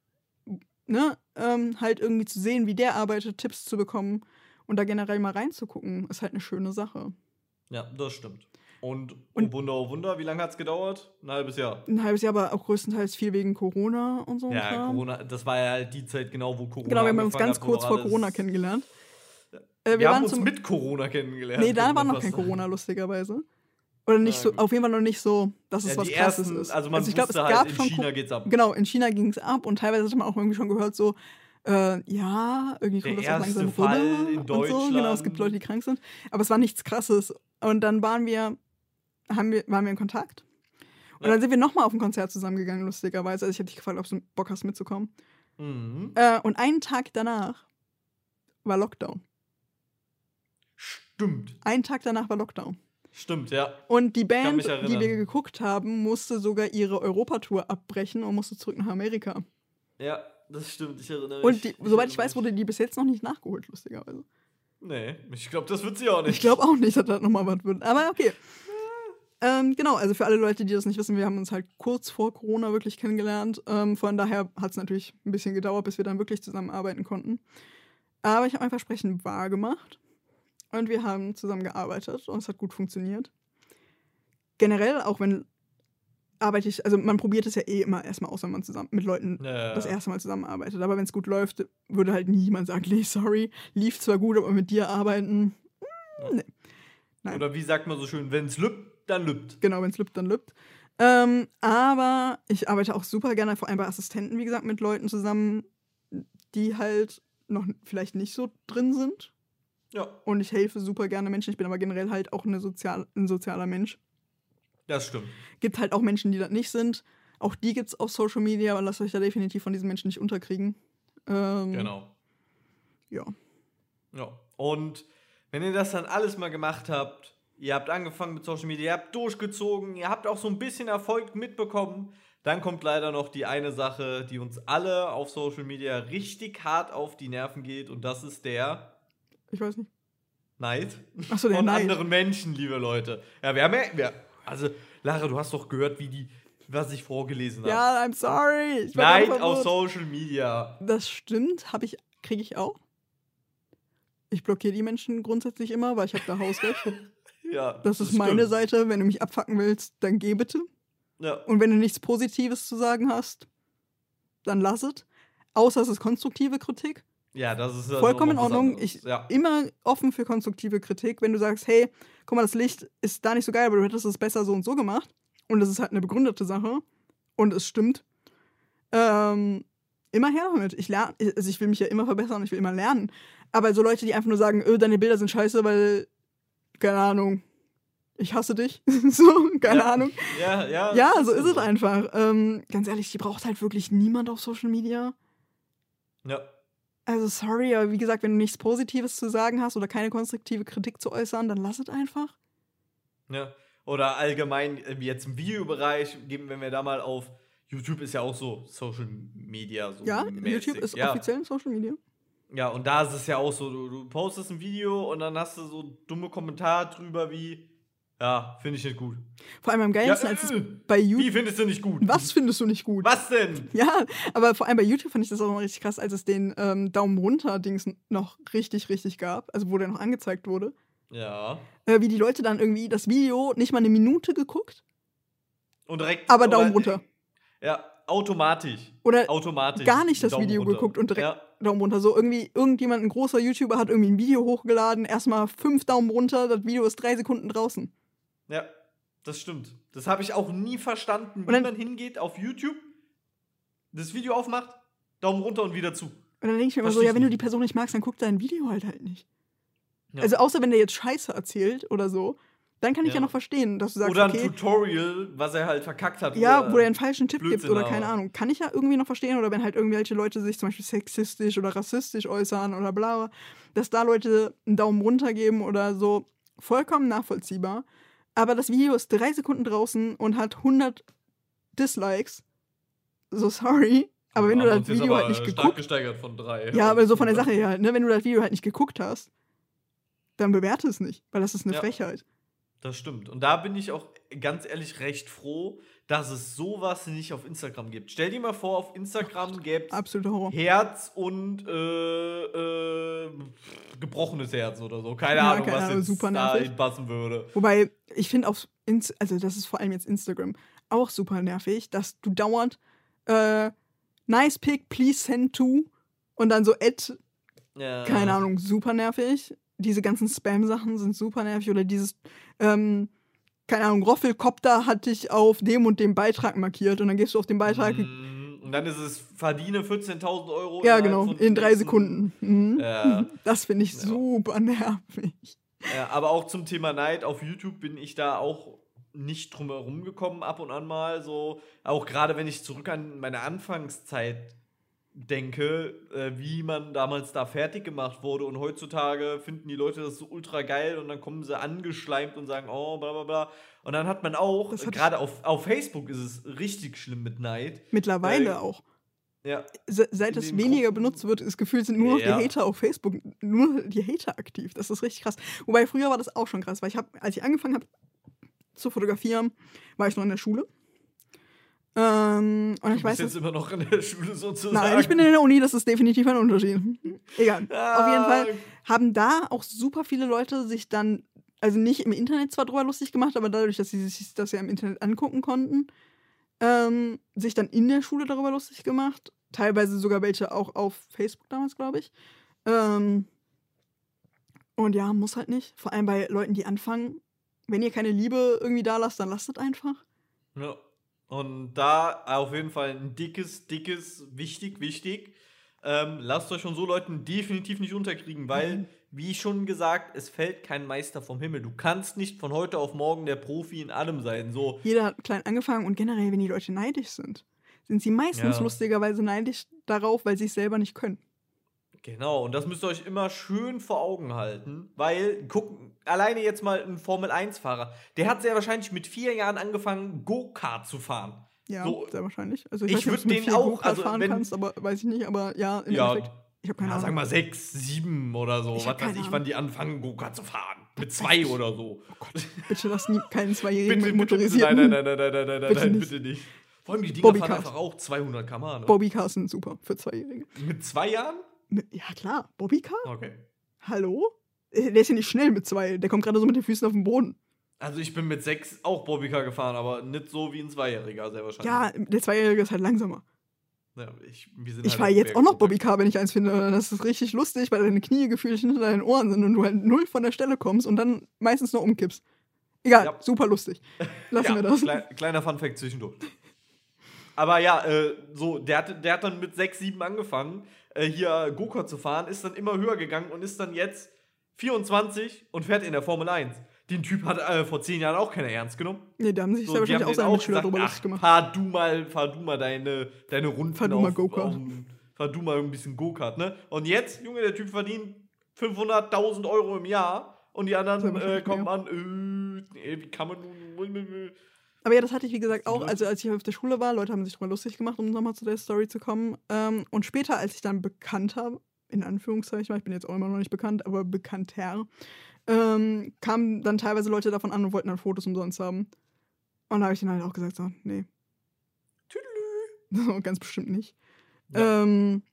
ne, ähm, halt irgendwie zu sehen, wie der arbeitet, Tipps zu bekommen und da generell mal reinzugucken, ist halt eine schöne Sache. Ja, das stimmt. Und, Und- oh Wunder, oh Wunder, wie lange hat es gedauert? Ein halbes Jahr. Ein halbes Jahr, aber auch größtenteils viel wegen Corona und so. Ja, Kram. Corona, das war ja halt die Zeit genau, wo Corona Genau, wir haben uns ganz hat, kurz vor Corona kennengelernt. Äh, Wir, wir haben waren uns zum. mit Corona kennengelernt. nee, da war noch kein. Corona, lustigerweise. Oder nicht Ja, so, auf jeden Fall noch nicht so, dass es Ja, was krasses ersten, ist. also man ich glaub, wusste es halt, gab in schon China geht's ab. Genau, in China ging es ab und teilweise hat man auch irgendwie schon gehört, so, äh, ja, irgendwie kommt Der das auch langsam Fall rüber in und so. Genau, es Deutschland. gibt Leute, die krank sind. Aber es war nichts krasses. Und dann waren wir, haben wir, waren wir in Kontakt. Und dann sind wir nochmal auf ein Konzert zusammengegangen, lustigerweise. Also ich hätte dich gefragt, ob du Bock hast mitzukommen. Mhm. Äh, und einen Tag danach war Lockdown. Stimmt, Einen Tag danach war Lockdown. stimmt, ja. Und die Band, die wir geguckt haben, musste sogar ihre Europatour abbrechen und musste zurück nach Amerika. Ja, das stimmt, ich erinnere mich. Und die, soweit ich weiß, wurde die bis jetzt noch nicht nachgeholt, lustigerweise. Nee, ich glaube, das wird sie auch nicht. Ich glaube auch nicht, dass das nochmal was wird. Aber okay. Ähm, genau, also für alle Leute, die das nicht wissen, wir haben uns halt kurz vor Corona wirklich kennengelernt. Ähm, von daher hat es natürlich ein bisschen gedauert, bis wir dann wirklich zusammenarbeiten konnten. Aber ich habe mein Versprechen wahr gemacht. Und wir haben zusammengearbeitet und es hat gut funktioniert. Generell, auch wenn arbeite ich, also man probiert es ja eh immer erstmal aus, wenn man zusammen mit Leuten Ja, das erste Mal zusammenarbeitet. Aber wenn es gut läuft, würde halt niemand sagen, nee, sorry, lief zwar gut, aber mit dir arbeiten, hm, nee. Nein. Oder wie sagt man so schön, wenn es lübt, dann lübt. Genau, wenn es lübt, dann lübt. Ähm, aber ich arbeite auch super gerne, vor allem bei Assistenten, wie gesagt, mit Leuten zusammen, die halt noch vielleicht nicht so drin sind. Ja, Und ich helfe super gerne Menschen. Ich bin aber generell halt auch eine sozial, ein sozialer Mensch. das stimmt. Gibt halt auch Menschen, die das nicht sind. Auch die gibt es auf Social Media, aber lasst euch da definitiv von diesen Menschen nicht unterkriegen. Ähm, Genau. Ja. Ja. Und wenn ihr das dann alles mal gemacht habt, ihr habt angefangen mit Social Media, ihr habt durchgezogen, ihr habt auch so ein bisschen Erfolg mitbekommen, dann kommt leider noch die eine Sache, die uns alle auf Social Media richtig hart auf die Nerven geht und das ist der Ich weiß nicht. Neid Achso, der von Neid. anderen Menschen, liebe Leute. Ja, wir haben ja, also Lara, du hast doch gehört, wie die, was ich vorgelesen habe. Ja, I'm sorry. Ich Neid auf. Social Media. Das stimmt, habe ich, kriege ich auch. Ich blockiere die Menschen grundsätzlich immer, weil ich habe da Hausrecht. Ja, Das ist meine stimmt. Seite. Wenn du mich abfacken willst, dann geh bitte. Ja, Und wenn du nichts Positives zu sagen hast, dann lass es. Außer es ist konstruktive Kritik. ja das ist Vollkommen in Ordnung. Ich ja. immer offen für konstruktive Kritik. Wenn du sagst, hey, guck mal, das Licht ist da nicht so geil, aber du hättest es besser so und so gemacht. Und das ist halt eine begründete Sache. Und es stimmt. Ähm, immer her damit. Ich lerne, also ich will mich ja immer verbessern und ich will immer lernen. Aber so Leute, die einfach nur sagen, öh, deine Bilder sind scheiße, weil, keine Ahnung, ich hasse dich. so, keine Ja. Ahnung. Ja, ja. Ja, so ist es so. einfach. Ähm, ganz ehrlich, die braucht halt wirklich niemand auf Social Media. Ja. Also sorry, aber wie gesagt, wenn du nichts Positives zu sagen hast oder keine konstruktive Kritik zu äußern, dann lass es einfach. Ja. Oder allgemein, äh, wie jetzt im Videobereich, geben, wenn wir da mal auf YouTube ist ja auch so Social Media. So Ja, mäßig. YouTube ist ja. offiziell Social Media. Ja, und da ist es ja auch so, du, du postest ein Video und dann hast du so dumme Kommentare drüber wie, ja, finde ich nicht gut. Vor allem am Ja, geilsten, als es äh, bei wie YouTube. findest du nicht gut? Was findest du nicht gut? Was denn? Ja, aber vor allem bei YouTube fand ich das auch immer richtig krass, als es den ähm, Daumen runter-Dings noch richtig, richtig gab, also wo der noch angezeigt wurde. Ja. Äh, wie die Leute dann irgendwie das Video nicht mal eine Minute geguckt, Und direkt. aber Daumen runter. Ja, automatisch. Oder Automatisch. gar nicht das Daumen Video runter. geguckt und direkt Ja, Daumen runter. So irgendwie, irgendjemand, ein großer YouTuber hat irgendwie ein Video hochgeladen, erstmal fünf Daumen runter, das Video ist drei Sekunden draußen. ja, das stimmt. Das habe ich auch nie verstanden, wie man hingeht auf YouTube, das Video aufmacht, Daumen runter und wieder zu. Und dann denke ich mir immer so, ja, wenn du die Person nicht magst, dann guck dein Video halt halt nicht. Ja. Also außer wenn der jetzt Scheiße erzählt oder so, dann kann ich ja, Ja. noch verstehen, dass du sagst, Oder ein okay, Tutorial, was er halt verkackt hat. ja, oder- wo er einen falschen Tipp gibt Blödsinn, oder aber- keine Ahnung, kann ich ja irgendwie noch verstehen. Oder wenn halt irgendwelche Leute sich zum Beispiel sexistisch oder rassistisch äußern oder bla, dass da Leute einen Daumen runter geben oder so, vollkommen nachvollziehbar. Aber das Video ist drei Sekunden draußen und hat 100 Dislikes. So sorry. Aber wenn du Haben das Video halt nicht stark geguckt gesteigert von drei. Ja, aber so von der Sache her halt, ne? Wenn du das Video halt nicht geguckt hast, dann bewerte es nicht, weil das ist eine Ja. Frechheit. Das stimmt. Und da bin ich auch ganz ehrlich recht froh, dass es sowas nicht auf Instagram gibt. Stell dir mal vor, auf Instagram gäbe es. Herz und äh, äh, gebrochenes Herz oder so. Keine Ja, Ahnung, keine was Ahnung, jetzt super da passen würde. Wobei, ich finde auf, Ins also das ist vor allem jetzt Instagram, auch super nervig, dass du dauernd äh, nice pic, please send to und dann so add, Ja. keine Ahnung, super nervig. Diese ganzen Spam-Sachen sind super nervig oder dieses, ähm, keine Ahnung, Roffelkopter hat dich auf dem und dem Beitrag markiert und dann gehst du auf den Beitrag. Mm, Und dann ist es, verdiene 14.000 Euro. Ja, genau, in drei Sekunden. Mhm. Ja. Das finde ich Ja. super nervig. Ja, aber auch zum Thema Neid auf YouTube bin ich da auch nicht drum herum gekommen, ab und an mal so. Auch gerade wenn ich zurück an meine Anfangszeit denke, äh, wie man damals da fertig gemacht wurde und heutzutage finden die Leute das so ultra geil und dann kommen sie angeschleimt und sagen, oh, bla bla bla. Und dann hat man auch, gerade auf, auf Facebook ist es richtig schlimm mit Neid. Mittlerweile Äh, auch. Ja, Se seit es weniger Gruppen- benutzt wird, ist gefühlt sind nur noch Ja. die Hater auf Facebook, nur die Hater aktiv. Das ist richtig krass. Wobei früher war das auch schon krass, weil ich habe, als ich angefangen habe zu fotografieren, war ich noch in der Schule. Ähm, und du ich weiß bist jetzt immer noch in der Schule sozusagen. nein, ich bin in der Uni, das ist definitiv ein Unterschied. Egal. Auf jeden Fall Ah, haben da auch super viele Leute sich dann, also nicht im Internet zwar drüber lustig gemacht, aber dadurch, dass sie sich das ja im Internet angucken konnten, ähm, sich dann in der Schule darüber lustig gemacht. Teilweise sogar welche auch auf Facebook damals, glaube ich. Ähm, und ja, muss halt nicht. Vor allem bei Leuten, die anfangen. Wenn ihr keine Liebe irgendwie da lasst, dann lasst es einfach. Ja. Und da auf jeden Fall ein dickes, dickes, wichtig, wichtig. Ähm, lasst euch von so Leuten definitiv nicht unterkriegen, weil, Mhm. wie schon gesagt, es fällt kein Meister vom Himmel. Du kannst nicht von heute auf morgen der Profi in allem sein. So, Jeder hat klein angefangen und generell, wenn die Leute neidisch sind, sind sie meistens Ja. lustigerweise neidisch darauf, weil sie es selber nicht können. Genau. Und das müsst ihr euch immer schön vor Augen halten, weil, guck, alleine jetzt mal ein Formel-1-Fahrer, der hat sehr wahrscheinlich mit vier Jahren angefangen, Go-Kart zu fahren. Ja, So, sehr wahrscheinlich. Also ich weiß nicht, ob würd du mit den auch- also fahren wenn- kannst, aber weiß ich nicht. Aber ja, im Ja, Endeffekt. Ich habe keine Ja, Ahnung. sag mal sechs, sieben oder so. Ich Was weiß ich, wann die anfangen, Go-Kart zu fahren. Mit zwei oder so. Oh Gott, bitte lass nie keinen Zweijährigen Bitte, mit bitte, nein, nein, nein, nein, nein, nein, nein, Bitte nein, nicht. bitte nicht. Vor allem die Dinger fahren einfach auch 200 km/h. Ne? Bobbycars sind super für Zweijährige. Mit zwei Jahren? Ja, klar. Bobbycar? Okay. Hallo? Äh, Der ist ja nicht schnell mit zwei. Der kommt gerade so mit den Füßen auf den Boden. Also ich bin mit sechs auch Bobbycar gefahren, aber nicht so wie ein Zweijähriger, sehr wahrscheinlich. Ja, der Zweijährige ist halt langsamer. Ja, ich Ich halt fahre jetzt auch noch. Bobbycar, wenn ich eins finde. Das ist richtig lustig, weil deine Knie gefühlt hinter deinen Ohren sind und du halt null von der Stelle kommst und dann meistens nur umkippst. Egal, Ja. super lustig. Lassen ja, wir das. Klei kleiner Funfact zwischendurch. Aber ja, äh, so, der hat, der hat dann mit 6, 7 angefangen, äh, hier Go-Kart zu fahren, ist dann immer höher gegangen und ist dann jetzt 24 und fährt in der Formel 1. Den Typ hat äh, vor 10 Jahren auch keiner ernst genommen. Nee, da haben sich So, die wahrscheinlich auch seine Mitschüler drüber lustig gemacht. fahr du mal, fahr du mal deine, deine Runden Fahr du mal Go-Kart. Fahr du mal ein bisschen Go-Kart, ne? Und jetzt, Junge, der Typ verdient 500.000 Euro im Jahr und die anderen äh, kommen an, äh, wie kann man nun... Aber ja, das hatte ich, wie gesagt, auch, Leute- also als ich auf der Schule war, Leute haben sich drüber lustig gemacht, um nochmal zu der Story zu kommen. Ähm, und später, als ich dann bekannt habe, in Anführungszeichen, weil ich bin jetzt auch immer noch nicht bekannt, aber bekannter, ähm, kamen dann teilweise Leute davon an und wollten dann Fotos umsonst haben. Und da habe ich denen halt auch gesagt, so, nee. So, ganz bestimmt nicht. Ja. Ähm,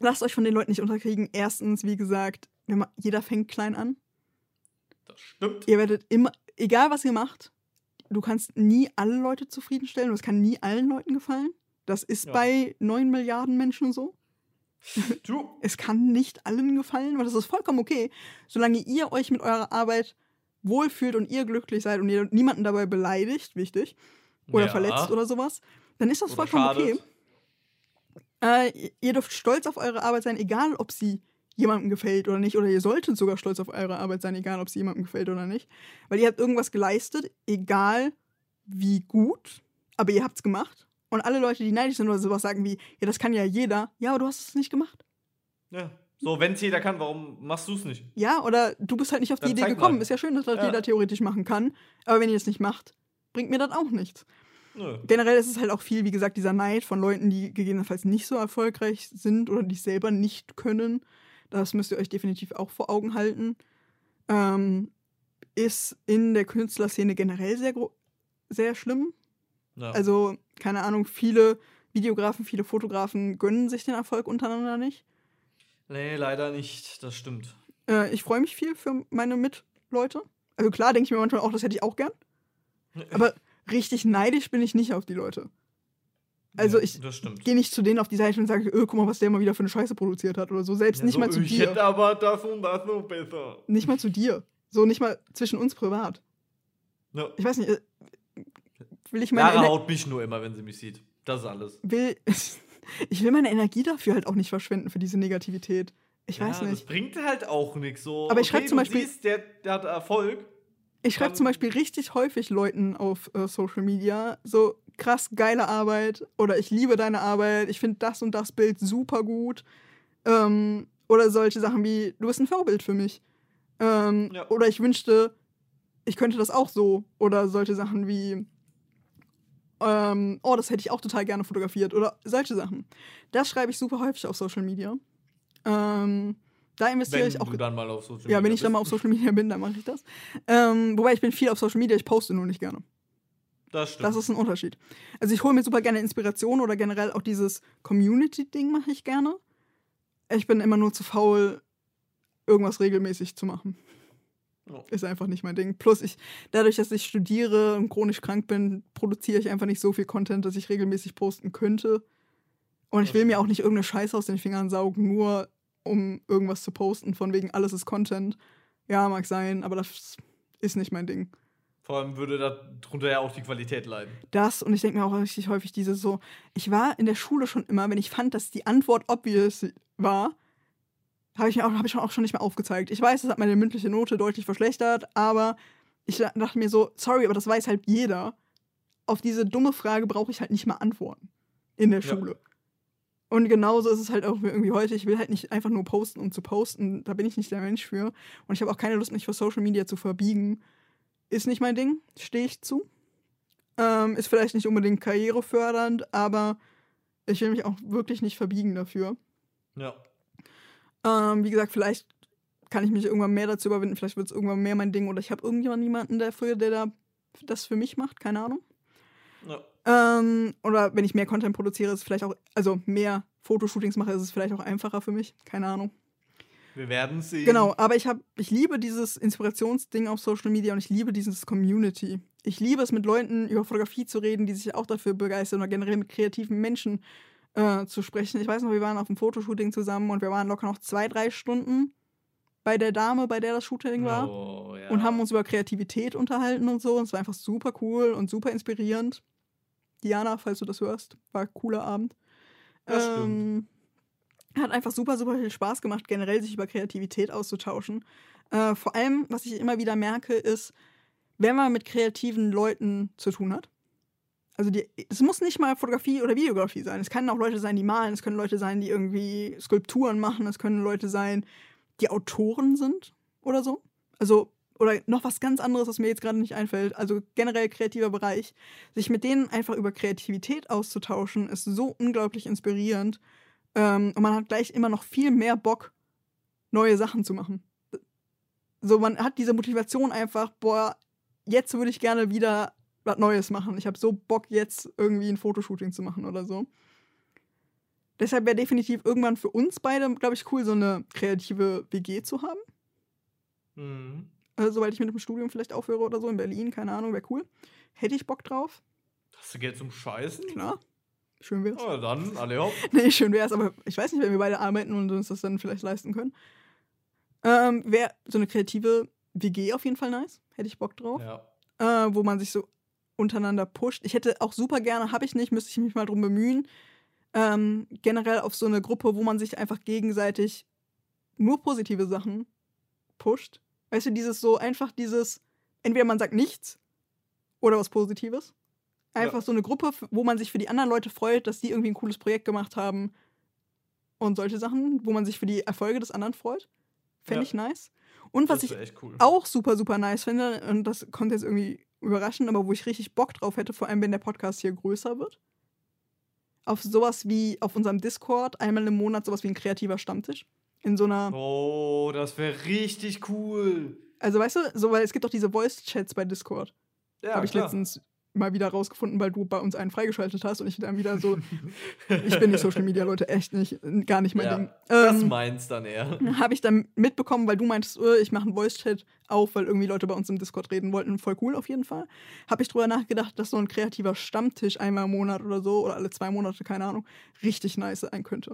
lasst euch von den Leuten nicht unterkriegen. Erstens, wie gesagt, man, jeder fängt klein an. Das stimmt. Ihr werdet immer, egal was ihr macht, du kannst nie alle Leute zufriedenstellen und es kann nie allen Leuten gefallen. Das ist Ja. bei 9 Milliarden Menschen so. Du, Es kann nicht allen gefallen, aber das ist vollkommen okay, solange ihr euch mit eurer Arbeit wohlfühlt und ihr glücklich seid und ihr niemanden dabei beleidigt, wichtig, oder Ja. verletzt oder sowas, dann ist das Oder vollkommen okay. schadet. Äh, ihr dürft stolz auf eure Arbeit sein, egal ob sie jemandem gefällt oder nicht. Oder ihr solltet sogar stolz auf eure Arbeit sein, egal ob sie jemandem gefällt oder nicht. Weil ihr habt irgendwas geleistet, egal wie gut, aber ihr habt's gemacht. Und alle Leute, die neidisch sind oder sowas, sagen wie, ja, das kann ja jeder. Ja, aber du hast es nicht gemacht. Ja. So, wenn es jeder kann, warum machst du es nicht? Ja, oder du bist halt nicht auf die Dann Idee gekommen. mal. Ist ja schön, dass das Ja. jeder theoretisch machen kann. Aber wenn ihr es nicht macht, bringt mir das auch nichts. Nö. generell ist es halt auch viel, wie gesagt, dieser Neid von Leuten, die gegebenenfalls nicht so erfolgreich sind oder die es selber nicht können. Das müsst ihr euch definitiv auch vor Augen halten. Ähm, ist in der Künstlerszene generell sehr, sehr schlimm. Ja. Also, keine Ahnung, viele Videografen, viele Fotografen gönnen sich den Erfolg untereinander nicht. nee, leider nicht. Das stimmt. Äh, ich freue mich viel für meine Mitleute. Also klar denke ich mir manchmal auch, das hätte ich auch gern. Aber richtig neidisch bin ich nicht auf die Leute. Also Ja, ich. Gehe nicht zu denen auf die Seite und sage, öh, guck mal, was der mal wieder für eine Scheiße produziert hat oder so. Selbst Ja, nicht so, mal zu ich dir. hätte aber das und das noch besser. Nicht mal zu dir. So nicht mal zwischen uns privat. Ja. Ich weiß nicht, äh, will ich meine Lara Ener- haut mich nur immer, wenn sie mich sieht. Das ist alles. will ich will meine Energie dafür halt auch nicht verschwenden für diese Negativität. Ich weiß ja, nicht. Das bringt halt auch nichts. So, Aber ich okay, zum du Beispiel- Siehst, der, der hat Erfolg. Ich schreibe zum Beispiel richtig häufig Leuten auf äh, Social Media so krass geile Arbeit oder ich liebe deine Arbeit, ich finde das und das Bild super gut. Ähm, oder solche Sachen wie, du bist ein Vorbild für mich. Ähm, Ja. Oder ich wünschte, ich könnte das auch so. Oder solche Sachen wie, ähm, oh, das hätte ich auch total gerne fotografiert. Oder solche Sachen. Das schreibe ich super häufig auf Social Media. Ähm, da investiere Wenn ich auch du dann mal auf Social ja, wenn Media ich dann mal auf bist. Social Media bin, dann mache ich das. Ähm, wobei ich bin viel auf Social Media, ich poste nur nicht gerne. Das stimmt. Das ist ein Unterschied. Also ich hole mir super gerne Inspiration oder generell auch dieses Community-Ding mache ich gerne. Ich bin immer nur zu faul, irgendwas regelmäßig zu machen. Ja. Ist einfach nicht mein Ding. Plus ich, dadurch, dass ich studiere und chronisch krank bin, produziere ich einfach nicht so viel Content, dass ich regelmäßig posten könnte. Und ich will mir auch nicht irgendeine Scheiße aus den Fingern saugen, nur um irgendwas zu posten, von wegen alles ist Content. Ja, mag sein, aber das ist nicht mein Ding. Vor allem würde darunter ja auch die Qualität leiden. Das und ich denke mir auch richtig häufig diese so, ich war in der Schule schon immer, wenn ich fand, dass die Antwort obvious war, habe ich mir auch, habe ich schon auch schon nicht mehr aufgezeigt. Ich weiß, das hat meine mündliche Note deutlich verschlechtert, aber ich dachte mir so, sorry, aber das weiß halt jeder. Auf diese dumme Frage brauche ich halt nicht mal antworten in der Ja. Schule. Und genauso ist es halt auch irgendwie heute. Ich will halt nicht einfach nur posten, um zu posten. Da bin ich nicht der Mensch für. Und ich habe auch keine Lust, mich für Social Media zu verbiegen. Ist nicht mein Ding, stehe ich zu. Ähm, ist vielleicht nicht unbedingt karrierefördernd, aber ich will mich auch wirklich nicht verbiegen dafür. Ja. Ähm, wie gesagt, vielleicht kann ich mich irgendwann mehr dazu überwinden, vielleicht wird es irgendwann mehr mein Ding oder ich habe irgendjemand jemanden dafür, der da das für mich macht, keine Ahnung. ja. Ähm, oder wenn ich mehr Content produziere, ist es vielleicht auch, also mehr Fotoshootings mache, ist es vielleicht auch einfacher für mich, keine Ahnung. Wir werden sehen. Genau, aber ich habe, ich liebe dieses Inspirationsding auf Social Media und ich liebe dieses Community. Ich liebe es, mit Leuten über Fotografie zu reden, die sich auch dafür begeistern oder generell mit kreativen Menschen äh, zu sprechen. Ich weiß noch, wir waren auf einem Fotoshooting zusammen und wir waren locker noch zwei, drei Stunden bei der Dame, bei der das Shooting war Oh, ja. und haben uns über Kreativität unterhalten und so. Und es war einfach super cool und super inspirierend. Diana, falls du das hörst, war ein cooler Abend. Das stimmt. Hat einfach super, super viel Spaß gemacht, generell sich über Kreativität auszutauschen. Äh, vor allem, was ich immer wieder merke, ist, wenn man mit kreativen Leuten zu tun hat, also es muss nicht mal Fotografie oder Videografie sein. Es können auch Leute sein, die malen, es können Leute sein, die irgendwie Skulpturen machen, es können Leute sein, die Autoren sind oder so. Also, oder noch was ganz anderes, was mir jetzt gerade nicht einfällt. Also generell kreativer Bereich. Sich mit denen einfach über Kreativität auszutauschen, ist so unglaublich inspirierend. Ähm, und man hat gleich immer noch viel mehr Bock, neue Sachen zu machen. So, man hat diese Motivation einfach, boah, jetzt würde ich gerne wieder was Neues machen. Ich habe so Bock, jetzt irgendwie ein Fotoshooting zu machen oder so. Deshalb wäre definitiv irgendwann für uns beide, glaube ich, cool, so eine kreative WG zu haben. Mhm. Äh, sobald ich mit dem Studium vielleicht aufhöre oder so in Berlin, keine Ahnung, wäre cool. Hätte ich Bock drauf, Hast du Geld zum Scheißen? klar. Schön wär's. Oh, dann, alle hopp. Nee, schön wär's, aber ich weiß nicht, wenn wir beide arbeiten und uns das dann vielleicht leisten können. Ähm, wäre so eine kreative WG auf jeden Fall nice. Hätte ich Bock drauf. Ja. Äh, wo man sich so untereinander pusht. Ich hätte auch super gerne, habe ich nicht, müsste ich mich mal drum bemühen. Ähm, generell auf so eine Gruppe, wo man sich einfach gegenseitig nur positive Sachen pusht. Weißt du, dieses so einfach dieses, entweder man sagt nichts oder was Positives. Einfach Ja. so eine Gruppe, wo man sich für die anderen Leute freut, dass die irgendwie ein cooles Projekt gemacht haben. Und solche Sachen, wo man sich für die Erfolge des anderen freut. Fände Ja. ich nice. Und was ich cool. auch super, super nice finde, und das kommt jetzt irgendwie überraschend, aber wo ich richtig Bock drauf hätte, vor allem wenn der Podcast hier größer wird. Auf sowas wie auf unserem Discord einmal im Monat sowas wie ein kreativer Stammtisch. In so einer. Oh, das wäre richtig cool. Also weißt du, so, weil es gibt doch diese Voice-Chats bei Discord. Ja, Habe ich klar. letztens mal wieder rausgefunden, weil du bei uns einen freigeschaltet hast und ich dann wieder so, ich bin nicht Social Media, Leute, echt nicht, gar nicht mein Ja, Ding. Das Ähm, meins dann eher. habe ich dann mitbekommen, weil du meintest, äh, ich mache einen Voice-Chat auf, weil irgendwie Leute bei uns im Discord reden wollten. Voll cool auf jeden Fall. Habe ich drüber nachgedacht, dass so ein kreativer Stammtisch einmal im Monat oder so oder alle zwei Monate, keine Ahnung, richtig nice sein könnte.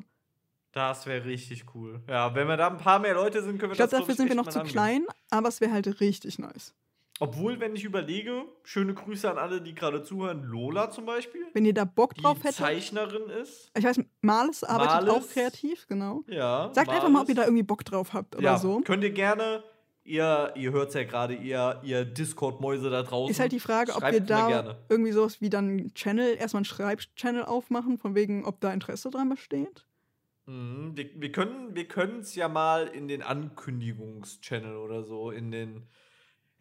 Das wäre richtig cool. Ja, wenn wir da ein paar mehr Leute sind, können wir Ich glaube, das dafür glaub sind wir noch zu angehen. klein, aber es wäre halt richtig nice. Obwohl, wenn ich überlege, schöne Grüße an alle, die gerade zuhören. Lola zum Beispiel, Wenn ihr da Bock drauf hättet. Zeichnerin ist. Ich weiß, Males arbeitet Males. auch kreativ, genau. Ja. Sagt einfach mal, ob ihr da irgendwie Bock drauf habt oder ja, so. Könnt ihr gerne. Ihr, ihr hört es ja gerade, ihr, ihr Discord-Mäuse da draußen. Ist halt die Frage, ob wir da gerne. irgendwie sowas wie dann einen Channel, erstmal einen Schreibchannel aufmachen, von wegen, ob da Interesse dran besteht. Mhm, wir, wir können wir es ja mal in den Ankündigungschannel oder so, in den.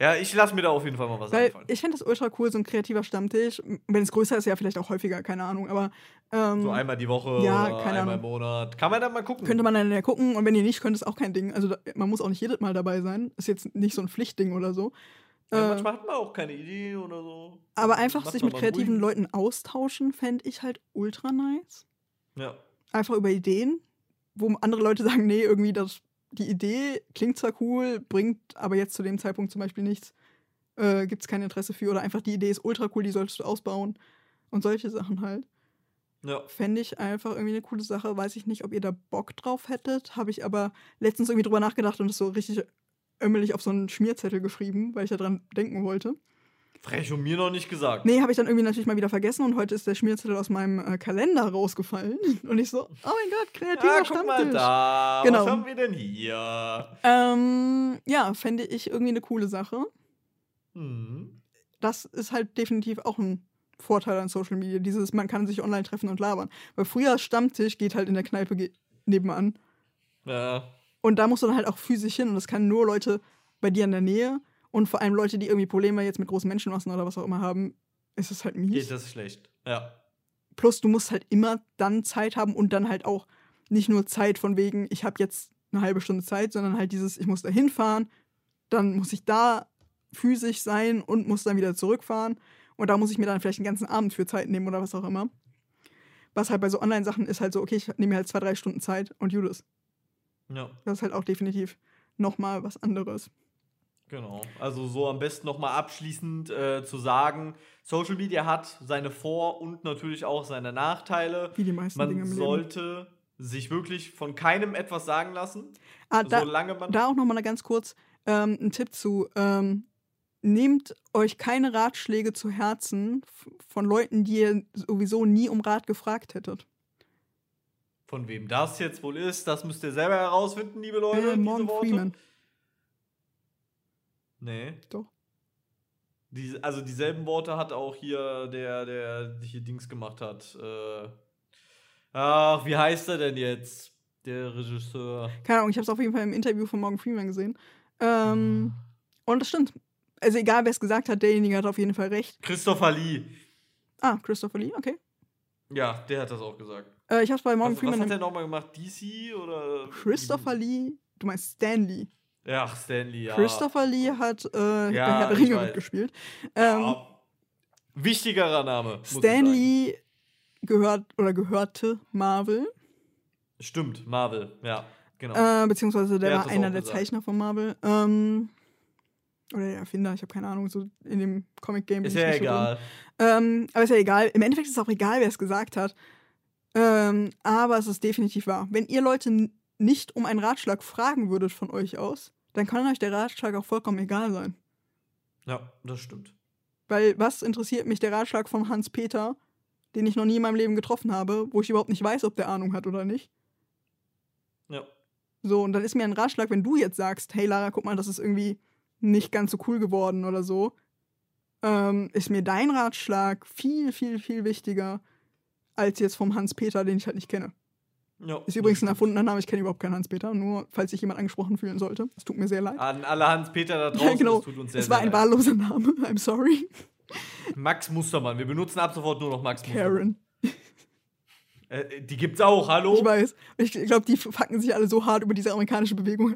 Ja, ich lasse mir da auf jeden Fall mal was Weil einfallen. ich fände das ultra cool, so ein kreativer Stammtisch. Wenn es größer ist, ja vielleicht auch häufiger, keine Ahnung. Aber ähm, So einmal die Woche ja, oder einmal Ahnung. im Monat. Kann man da mal gucken. könnte man dann ja gucken. Und wenn ihr nicht könnt, ist auch kein Ding. Also da, man muss auch nicht jedes Mal dabei sein. Ist jetzt nicht so ein Pflichtding oder so. ja, Äh, manchmal hat man auch keine Idee oder so. aber einfach sich mit kreativen ruhig. Leuten austauschen, fände ich halt ultra nice. Ja. einfach über Ideen, wo andere Leute sagen, nee, irgendwie das, die Idee klingt zwar cool, bringt aber jetzt zu dem Zeitpunkt zum Beispiel nichts, äh, gibt es kein Interesse für oder einfach die Idee ist ultra cool, die solltest du ausbauen und solche Sachen halt. Ja. Fände ich einfach irgendwie eine coole Sache. Weiß ich nicht, ob ihr da Bock drauf hättet. Habe ich aber letztens irgendwie drüber nachgedacht und das so richtig ömmelig auf so einen Schmierzettel geschrieben, weil ich da dran denken wollte. Frech und mir noch nicht gesagt. Nee, habe ich dann irgendwie natürlich mal wieder vergessen und heute ist der Schmierzettel aus meinem äh, Kalender rausgefallen. Und ich so, oh mein Gott, kreativer Ah, guck mal Stammtisch. da. Genau. Was haben wir denn hier? Ähm, ja, fände ich irgendwie eine coole Sache. Hm. Das ist halt definitiv auch ein Vorteil an Social Media. Dieses, man kann sich online treffen und labern. Weil früher Stammtisch geht halt in der Kneipe nebenan. Ja. Und da musst du dann halt auch physisch hin. Und das kann nur Leute bei dir in der Nähe. Und vor allem Leute, die irgendwie Probleme jetzt mit großen Menschenmassen oder was auch immer haben, ist es halt mies. Geht das schlecht. Ja. Plus, du musst halt immer dann Zeit haben und dann halt auch nicht nur Zeit von wegen, ich habe jetzt eine halbe Stunde Zeit, sondern halt dieses, ich muss da hinfahren, dann muss ich da physisch sein und muss dann wieder zurückfahren. Und da muss ich mir dann vielleicht einen ganzen Abend für Zeit nehmen oder was auch immer. Was halt bei so Online-Sachen ist halt so, okay, ich nehme mir halt zwei, drei Stunden Zeit und Judas. Ja. Das ist halt auch definitiv nochmal was anderes. Genau. Also so am besten nochmal abschließend äh, zu sagen, Social Media hat seine Vor- und natürlich auch seine Nachteile. Wie die meisten Dinge Man im Leben. sollte sich wirklich von keinem etwas sagen lassen, Ah, da, solange man da auch nochmal ganz kurz ähm, ein Tipp zu. Ähm, nehmt euch keine Ratschläge zu Herzen von Leuten, die ihr sowieso nie um Rat gefragt hättet. von wem das jetzt wohl ist, das müsst ihr selber herausfinden, liebe Leute. Äh, Morgan. Freeman. Nee. Doch. Die, also dieselben Worte hat auch hier der, der hier Dings gemacht hat. Äh, ach, wie heißt er denn jetzt? Der Regisseur. Keine Ahnung, ich habe es auf jeden Fall im Interview von Morgan Freeman gesehen. Ähm, Ah. und das stimmt. Also egal, wer es gesagt hat, derjenige hat auf jeden Fall recht. Christopher Lee. Ah, Christopher Lee, okay. Ja, der hat das auch gesagt. Äh, ich habe es bei Morgan Was, was Freeman. hat er nochmal gemacht? DC oder? Christopher Lee, du meinst Stan Lee. Ja, Stanley, ja. Christopher Lee hat äh, Ja, bei Herr der Ringe weiß. mitgespielt. Ähm, Ja. Wichtigerer Name. muss ich Stan sagen. Lee gehört oder gehörte Marvel, Stimmt, Marvel, ja, genau. äh, beziehungsweise der, Der war einer der gesagt. Zeichner von Marvel. Ähm, oder der Erfinder, ich habe keine Ahnung, so in dem Comic-Game. ist ja so egal. Ähm, aber ist ja egal. Im Endeffekt ist es auch egal, wer es gesagt hat. Ähm, aber es ist definitiv wahr. Wenn ihr Leute nicht um einen Ratschlag fragen würdet von euch aus, dann kann euch der Ratschlag auch vollkommen egal sein. Ja, das stimmt. Weil was interessiert mich der Ratschlag von Hans-Peter, den ich noch nie in meinem Leben getroffen habe, wo ich überhaupt nicht weiß, ob der Ahnung hat oder nicht? Ja. So, und dann ist mir ein Ratschlag, wenn du jetzt sagst, hey Lara, guck mal, das ist irgendwie nicht ganz so cool geworden oder so, ähm, ist mir dein Ratschlag viel, viel, viel wichtiger als jetzt vom Hans-Peter, den ich halt nicht kenne. Ja Ist übrigens ein erfundener Name, ich kenne überhaupt keinen Hans-Peter, nur falls sich jemand angesprochen fühlen sollte. Es tut mir sehr leid. An alle Hans-Peter da draußen, Ja, genau. das tut uns sehr, Es war sehr ein leid. wahlloser Name, I'm sorry. Max Mustermann. Wir benutzen ab sofort nur noch Max Mustermann. Karen. Äh, die gibt's auch, hallo? Ich weiß. Ich glaube, die fucken sich alle so hart über diese amerikanische Bewegung.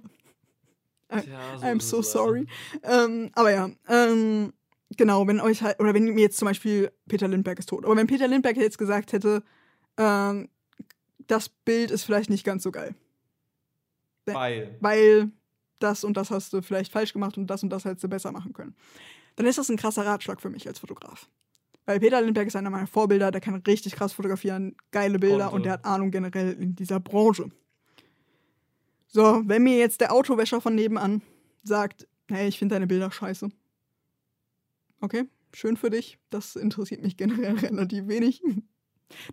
I, Tja, I'm ist so es sorry. Ähm, aber ja, ähm, genau, wenn euch halt, oder wenn mir jetzt zum Beispiel Peter Lindbergh ist tot, aber wenn Peter Lindbergh jetzt gesagt hätte, ähm, das Bild ist vielleicht nicht ganz so geil, leider. Weil. weil das und das hast du vielleicht falsch gemacht und das und das hättest du besser machen können, dann ist das ein krasser Ratschlag für mich als Fotograf. Weil Peter Lindbergh ist einer meiner Vorbilder, der kann richtig krass fotografieren, geile Bilder Konnte. und der hat Ahnung generell in dieser Branche. So, wenn mir jetzt der Autowäscher von nebenan sagt, hey, ich finde deine Bilder scheiße. Okay, schön für dich. Das interessiert mich generell relativ wenig.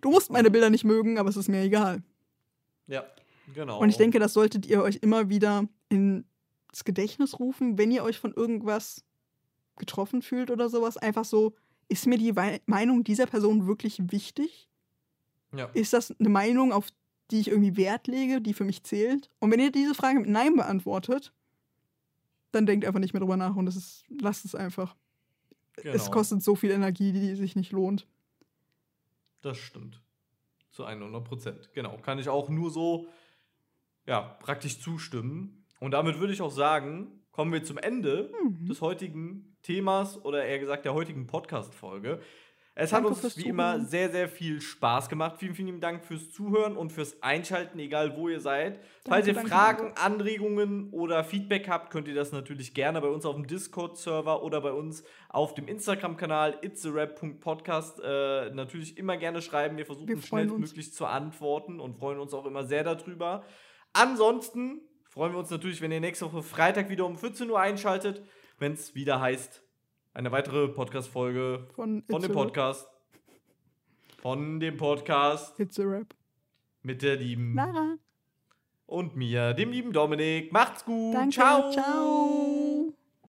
Du musst meine Bilder nicht mögen, aber es ist mir egal. Ja, genau. Und ich denke, das solltet ihr euch immer wieder ins Gedächtnis rufen, wenn ihr euch von irgendwas getroffen fühlt oder sowas. Einfach so, ist mir die Wei- Meinung dieser Person wirklich wichtig? Ja. Ist das eine Meinung, auf die ich irgendwie Wert lege, die für mich zählt? Und wenn ihr diese Frage mit Nein beantwortet, dann denkt einfach nicht mehr drüber nach und es ist, lasst es einfach. Es Genau. kostet so viel Energie, die sich nicht lohnt. Das stimmt. Zu 100 Prozent. Genau. Kann ich auch nur so, ja, praktisch zustimmen. Und damit würde ich auch sagen, kommen wir zum Ende Mhm. des heutigen Themas oder eher gesagt der heutigen Podcast-Folge. Es hat Danke uns fürs wie immer sehr, sehr viel Spaß gemacht. Vielen, vielen lieben Dank fürs Zuhören und fürs Einschalten, egal wo ihr seid. Falls ihr danke, Fragen, danke. Anregungen oder Feedback habt, könnt ihr das natürlich gerne bei uns auf dem Discord-Server oder bei uns auf dem Instagram-Kanal itzerap.podcast äh, natürlich immer gerne schreiben. Wir versuchen Wir freuen uns. schnellstmöglich zu antworten und freuen uns auch immer sehr darüber. Ansonsten freuen wir uns natürlich, wenn ihr nächste Woche Freitag wieder um 14 Uhr einschaltet, wenn es wieder heißt, eine weitere Podcast-Folge Von, von dem. Podcast. Von dem Podcast It's a Rap. mit der lieben Lara. und mir, dem lieben Dominik. Macht's gut. Danke. Ciao. Ciao.